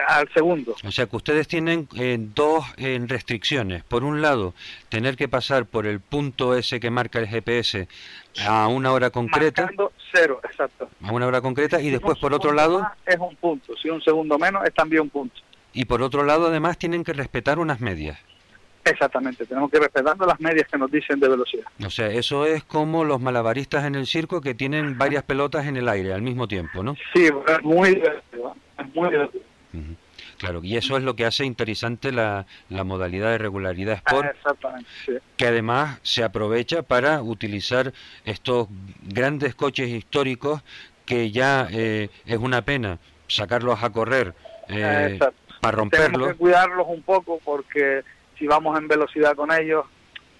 al segundo. O sea que ustedes tienen eh, dos eh, restricciones. Por un lado, tener que pasar por el punto ese que marca el GPS a una hora concreta. Marcando cero, exacto. A una hora concreta y después por otro lado... Es un punto, si un segundo menos es también un punto. Y por otro lado además tienen que respetar unas medias. Exactamente, tenemos que respetar las medias que nos dicen de velocidad. O sea, eso es como los malabaristas en el circo que tienen varias pelotas en el aire al mismo tiempo, ¿no? Sí, es muy divertido, es muy divertido. Claro, y eso es lo que hace interesante la, la modalidad de regularidad Sport, que además se aprovecha para utilizar estos grandes coches históricos que ya eh, es una pena sacarlos a correr eh, para romperlos. Tenemos que cuidarlos un poco porque si vamos en velocidad con ellos,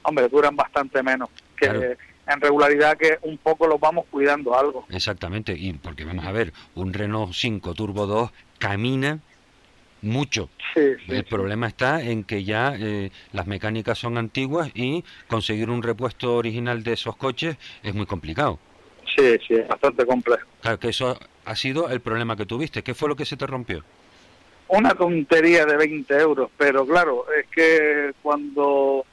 hombre, duran bastante menos que en regularidad que un poco los vamos cuidando algo. Exactamente, y porque vamos a ver, un Renault 5 Turbo 2 camina mucho. el problema está en que ya eh, las mecánicas son antiguas y conseguir un repuesto original de esos coches es muy complicado. Sí, sí, es bastante complejo. Claro, que eso ha sido el problema que tuviste. ¿Qué fue lo que se te rompió? una tontería de 20 euros, pero claro, es que cuando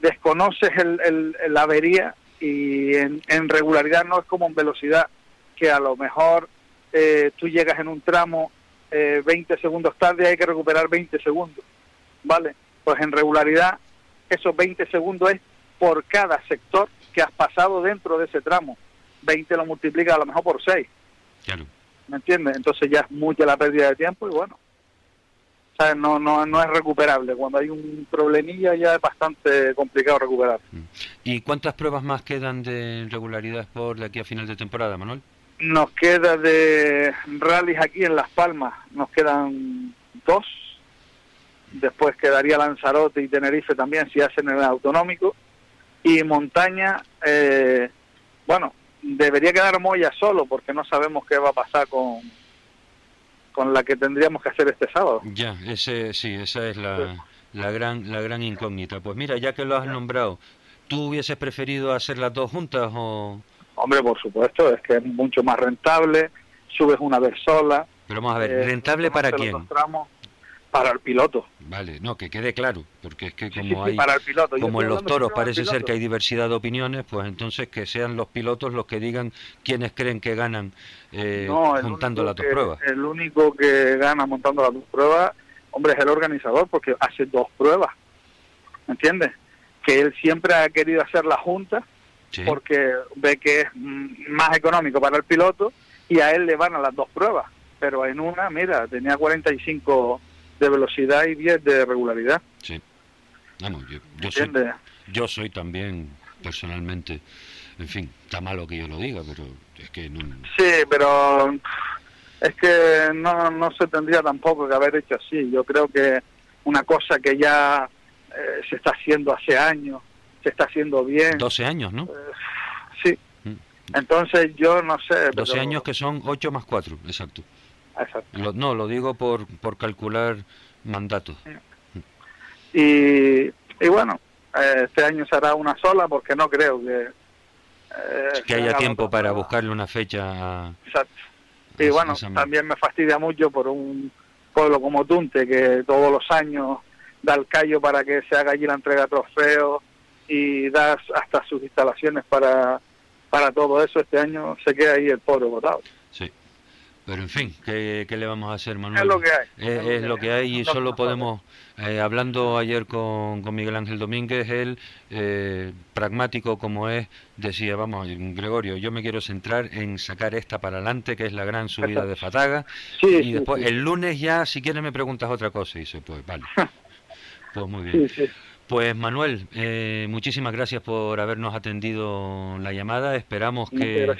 desconoces el, la avería y en, regularidad no es como en velocidad, que a lo mejor eh, tú llegas en un tramo 20 segundos tarde y hay que recuperar 20 segundos, ¿vale? Pues en regularidad esos 20 segundos es por cada sector que has pasado dentro de ese tramo. 20 lo multiplica a lo mejor por 6. Claro. ¿Me entiendes? Entonces ya es mucha la pérdida de tiempo y bueno, ¿sabes? No, no, no es recuperable. Cuando hay un problemilla ya es bastante complicado recuperar. Mm. ¿Y cuántas pruebas más quedan de regularidad por de aquí a final de temporada, Manuel? Nos queda de rallies aquí en Las Palmas, nos quedan dos. Después quedaría Lanzarote y Tenerife también si hacen el autonómico. Y montaña, eh, bueno, debería quedar Moya solo porque no sabemos qué va a pasar con, con la que tendríamos que hacer este sábado. Ya, ese, sí, esa es la, la, gran, la gran incógnita. Pues mira, ya que lo has nombrado, ¿tú hubieses preferido hacer las dos juntas o...? Hombre, por supuesto, es que es mucho más rentable, subes una vez sola. Pero vamos a ver, eh, ¿rentable para quién? Para el piloto. Vale, no, que quede claro, porque es que como hay, para el piloto. como en los toros parece ser que hay diversidad de opiniones, pues entonces que sean los pilotos los que digan quiénes creen que ganan eh, montando las dos pruebas. El único que gana montando las dos pruebas, hombre, es el organizador, porque hace dos pruebas, ¿me entiendes? Que él siempre ha querido hacer la junta, porque ve que es más económico para el piloto, y a él le van a las dos pruebas, pero en una, mira, tenía 45 de velocidad y 10 de regularidad. Sí. yo, soy, yo soy también personalmente, en fin, está malo que yo lo diga, pero es que no... Sí, pero es que no, no se tendría tampoco que haber hecho así. Yo creo que una cosa que ya eh, se está haciendo hace años, se está haciendo bien. 12 años, ¿no? Eh, sí. Mm. Entonces yo no sé. 12 años que son 8 más 4, exacto no, lo digo por, por calcular mandatos. Y, y bueno, eh, este año será una sola porque no creo que... Eh, que haya tiempo para buscarle una fecha. Exacto. Y bueno, también me fastidia mucho por un pueblo como Tunte que todos los años da el callo para que se haga allí la entrega de trofeos y da hasta sus instalaciones para, para todo eso. Este año se queda ahí el pobre votado. Sí. Pero en fin, ¿qué, le vamos a hacer, Manuel? Es lo que hay. Es, lo que hay y solo podemos, eh, hablando ayer con, con, Miguel Ángel Domínguez, él, eh, pragmático como es, decía, vamos, Gregorio, yo me quiero centrar en sacar esta para adelante, que es la gran subida de Fataga, y después el lunes ya, si quieres, me preguntas otra cosa, y dice, pues vale, *laughs* pues muy bien. Pues Manuel, eh, muchísimas gracias por habernos atendido la llamada, esperamos que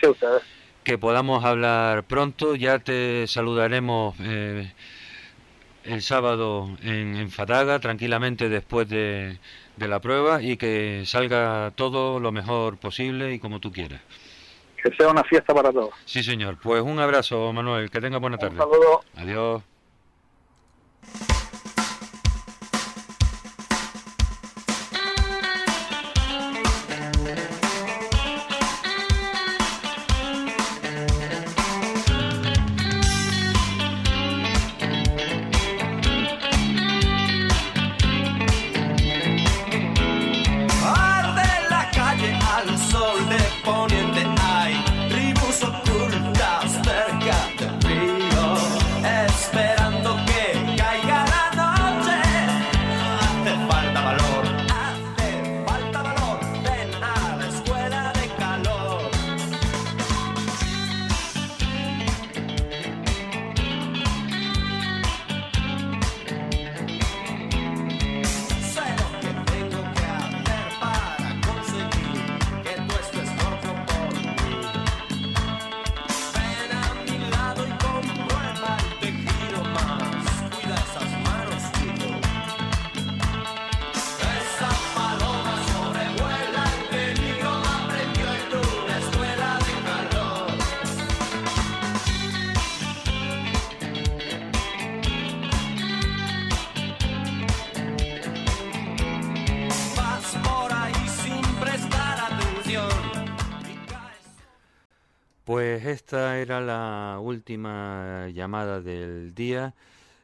que podamos hablar pronto. Ya te saludaremos eh, el sábado en, Fataga, tranquilamente después de, de, la prueba y que salga todo lo mejor posible y como tú quieras. Que sea una fiesta para todos. Sí, señor. Pues un abrazo, Manuel. Que tenga buena tarde. Un saludo. Adiós. Esta era la última llamada del día.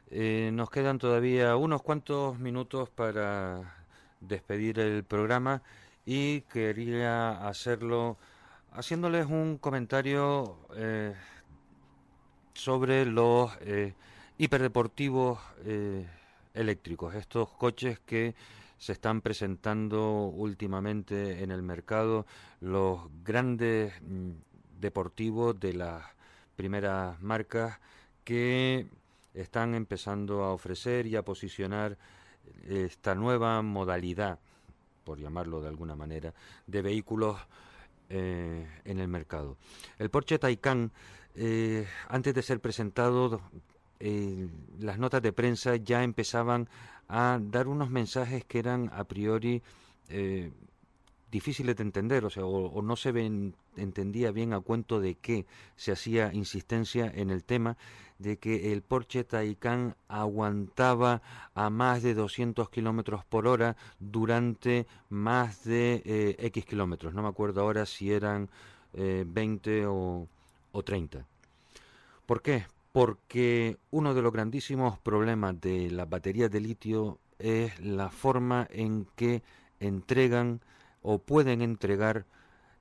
nos quedan todavía unos cuantos minutos para despedir el programa y quería hacerlo haciéndoles un comentario eh, sobre los eh, hiperdeportivos eh, eléctricos, estos coches que se están presentando últimamente en el mercado, los grandes mm, deportivos de las primeras marcas que están empezando a ofrecer y a posicionar esta nueva modalidad, por llamarlo de alguna manera, de vehículos eh, en el mercado. El Porsche Taycan, eh, antes de ser presentado, eh, las notas de prensa ya empezaban a dar unos mensajes que eran a priori difíciles de entender, o sea, o, no se entendía bien a cuento de qué se hacía insistencia en el tema de que el Porsche Taycan aguantaba a más de 200 kilómetros por hora durante más de eh, X kilómetros. No me acuerdo ahora si eran 20 eh, o, o 30. ¿Por qué? Porque uno de los grandísimos problemas de las baterías de litio es la forma en que entregan o pueden entregar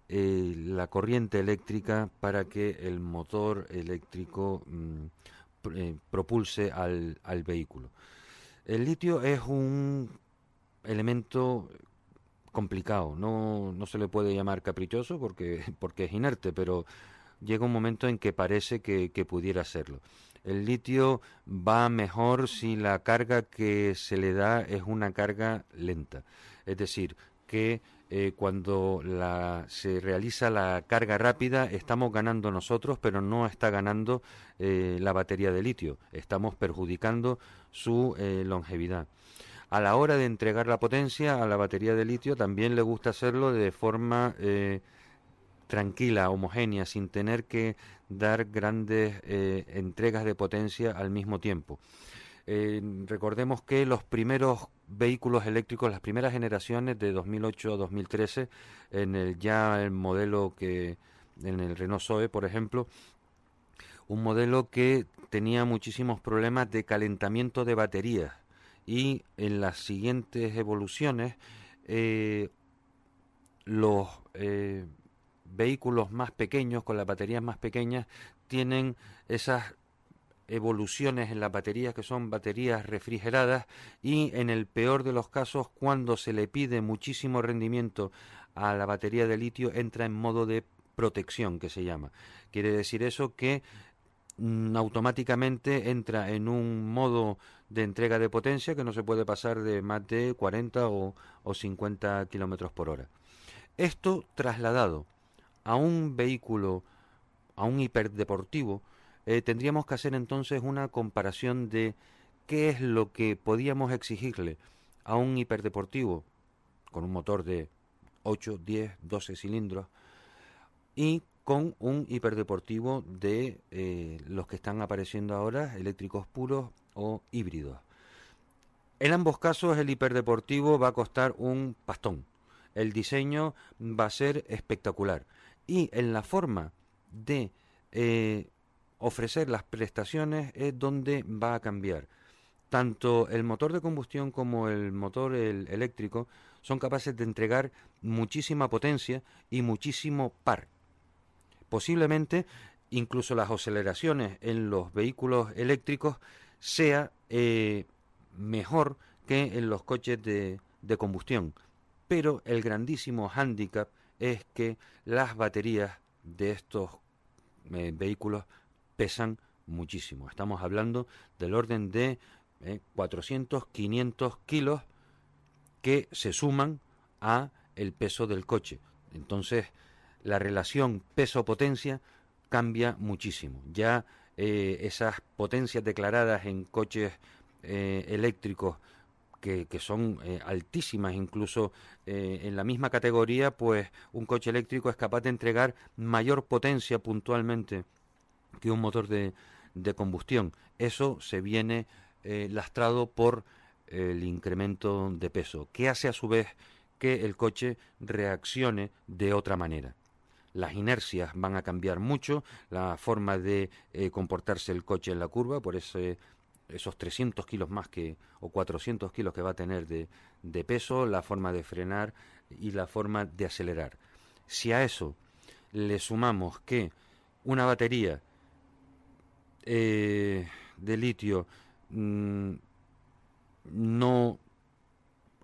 eh, la corriente eléctrica para que el motor eléctrico mm, eh, propulse al, al, vehículo. El litio es un elemento complicado, no, no se le puede llamar caprichoso porque, *laughs* porque es inerte, pero llega un momento en que parece que, que pudiera serlo. El litio va mejor si la carga que se le da es una carga lenta, es decir, que eh, cuando la, se realiza la carga rápida estamos ganando nosotros, pero no está ganando eh, la batería de litio, estamos perjudicando su eh, longevidad. A la hora de entregar la potencia a la batería de litio también le gusta hacerlo de forma tranquila, homogénea, sin tener que dar grandes entregas de potencia al mismo tiempo. Recordemos que los primeros vehículos eléctricos, las primeras generaciones de 2008 a 2013, en el ya el modelo que en el Renault Zoe, por ejemplo, un modelo que tenía muchísimos problemas de calentamiento de baterías. Y en las siguientes evoluciones eh, los eh, vehículos más pequeños con las baterías más pequeñas tienen esas evoluciones en las baterías que son baterías refrigeradas y en el peor de los casos cuando se le pide muchísimo rendimiento a la batería de litio entra en modo de protección que se llama. Quiere decir eso que mm, automáticamente entra en un modo de entrega de potencia que no se puede pasar de más de 40 o, o 50 kilómetros por hora. Esto trasladado a un vehículo, a un hiperdeportivo, eh, tendríamos que hacer entonces una comparación de qué es lo que podíamos exigirle a un hiperdeportivo con un motor de 8, 10, 12 cilindros y con un hiperdeportivo de eh, los que están apareciendo ahora, eléctricos puros o híbridos. En ambos casos el hiperdeportivo va a costar un pastón. El diseño va a ser espectacular. Y en la forma de eh, ofrecer las prestaciones es donde va a cambiar. Tanto el motor de combustión como el motor eléctrico son capaces de entregar muchísima potencia y muchísimo par. Posiblemente incluso las aceleraciones en los vehículos eléctricos sea eh, mejor que en los coches de, combustión. Pero el grandísimo hándicap es que las baterías de estos eh, vehículos pesan muchísimo. Estamos hablando del orden de 400, eh, 500 kilos que se suman a el peso del coche. Entonces, la relación peso-potencia cambia muchísimo. Ya eh, esas potencias declaradas en coches eh, eléctricos que, que son altísimas, incluso en la misma categoría, pues un coche eléctrico es capaz de entregar mayor potencia puntualmente que un motor de, de combustión. Eso se viene eh, lastrado por el incremento de peso, que hace a su vez que el coche reaccione de otra manera. Las inercias van a cambiar mucho, la forma de eh, comportarse el coche en la curva, por ese esos 300 kilos más que o 400 kilos que va a tener de, de peso, la forma de frenar y la forma de acelerar. Si a eso le sumamos que una batería eh, de litio mm, no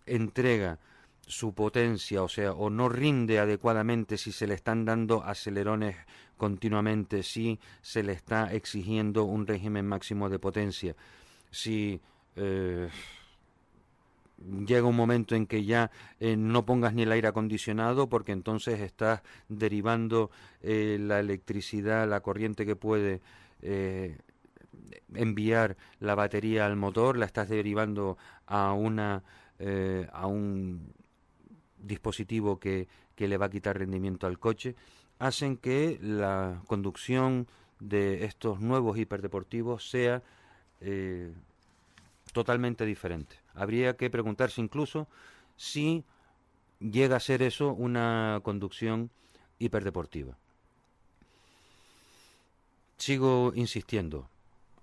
entrega su potencia, o sea, o no rinde adecuadamente si se le están dando acelerones continuamente, si se le está exigiendo un régimen máximo de potencia, si eh, llega un momento en que ya eh, no pongas ni el aire acondicionado porque entonces estás derivando eh, la electricidad, la corriente que puede enviar la batería al motor, la estás derivando a una a un dispositivo que, le va a quitar rendimiento al coche, hacen que la conducción de estos nuevos hiperdeportivos sea eh, totalmente diferente. Habría que preguntarse incluso si llega a ser eso una conducción hiperdeportiva. Sigo insistiendo,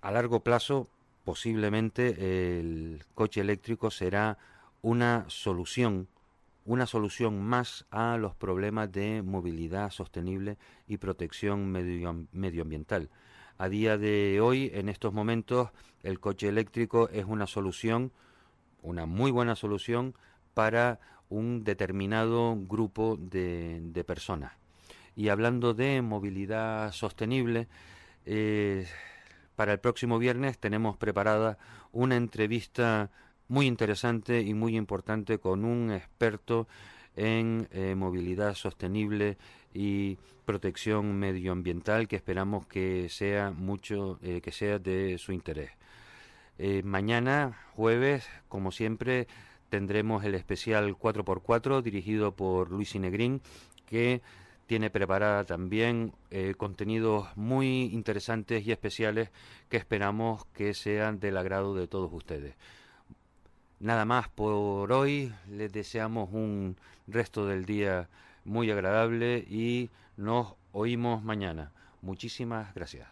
a largo plazo posiblemente el coche eléctrico será una solución una solución más a los problemas de movilidad sostenible y protección medioambiental. A día de hoy, en estos momentos, el coche eléctrico es una solución, una muy buena solución para un determinado grupo de, personas. Y hablando de movilidad sostenible, eh, para el próximo viernes tenemos preparada una entrevista muy interesante y muy importante con un experto en eh, movilidad sostenible y protección medioambiental que esperamos que sea mucho eh, que sea de su interés. Mañana jueves, como siempre, tendremos el especial 4x4 dirigido por Luis Inegrín que tiene preparada también contenidos muy interesantes y especiales que esperamos que sean del agrado de todos ustedes. Nada más por hoy, les deseamos un resto del día muy agradable y nos oímos mañana. Muchísimas gracias.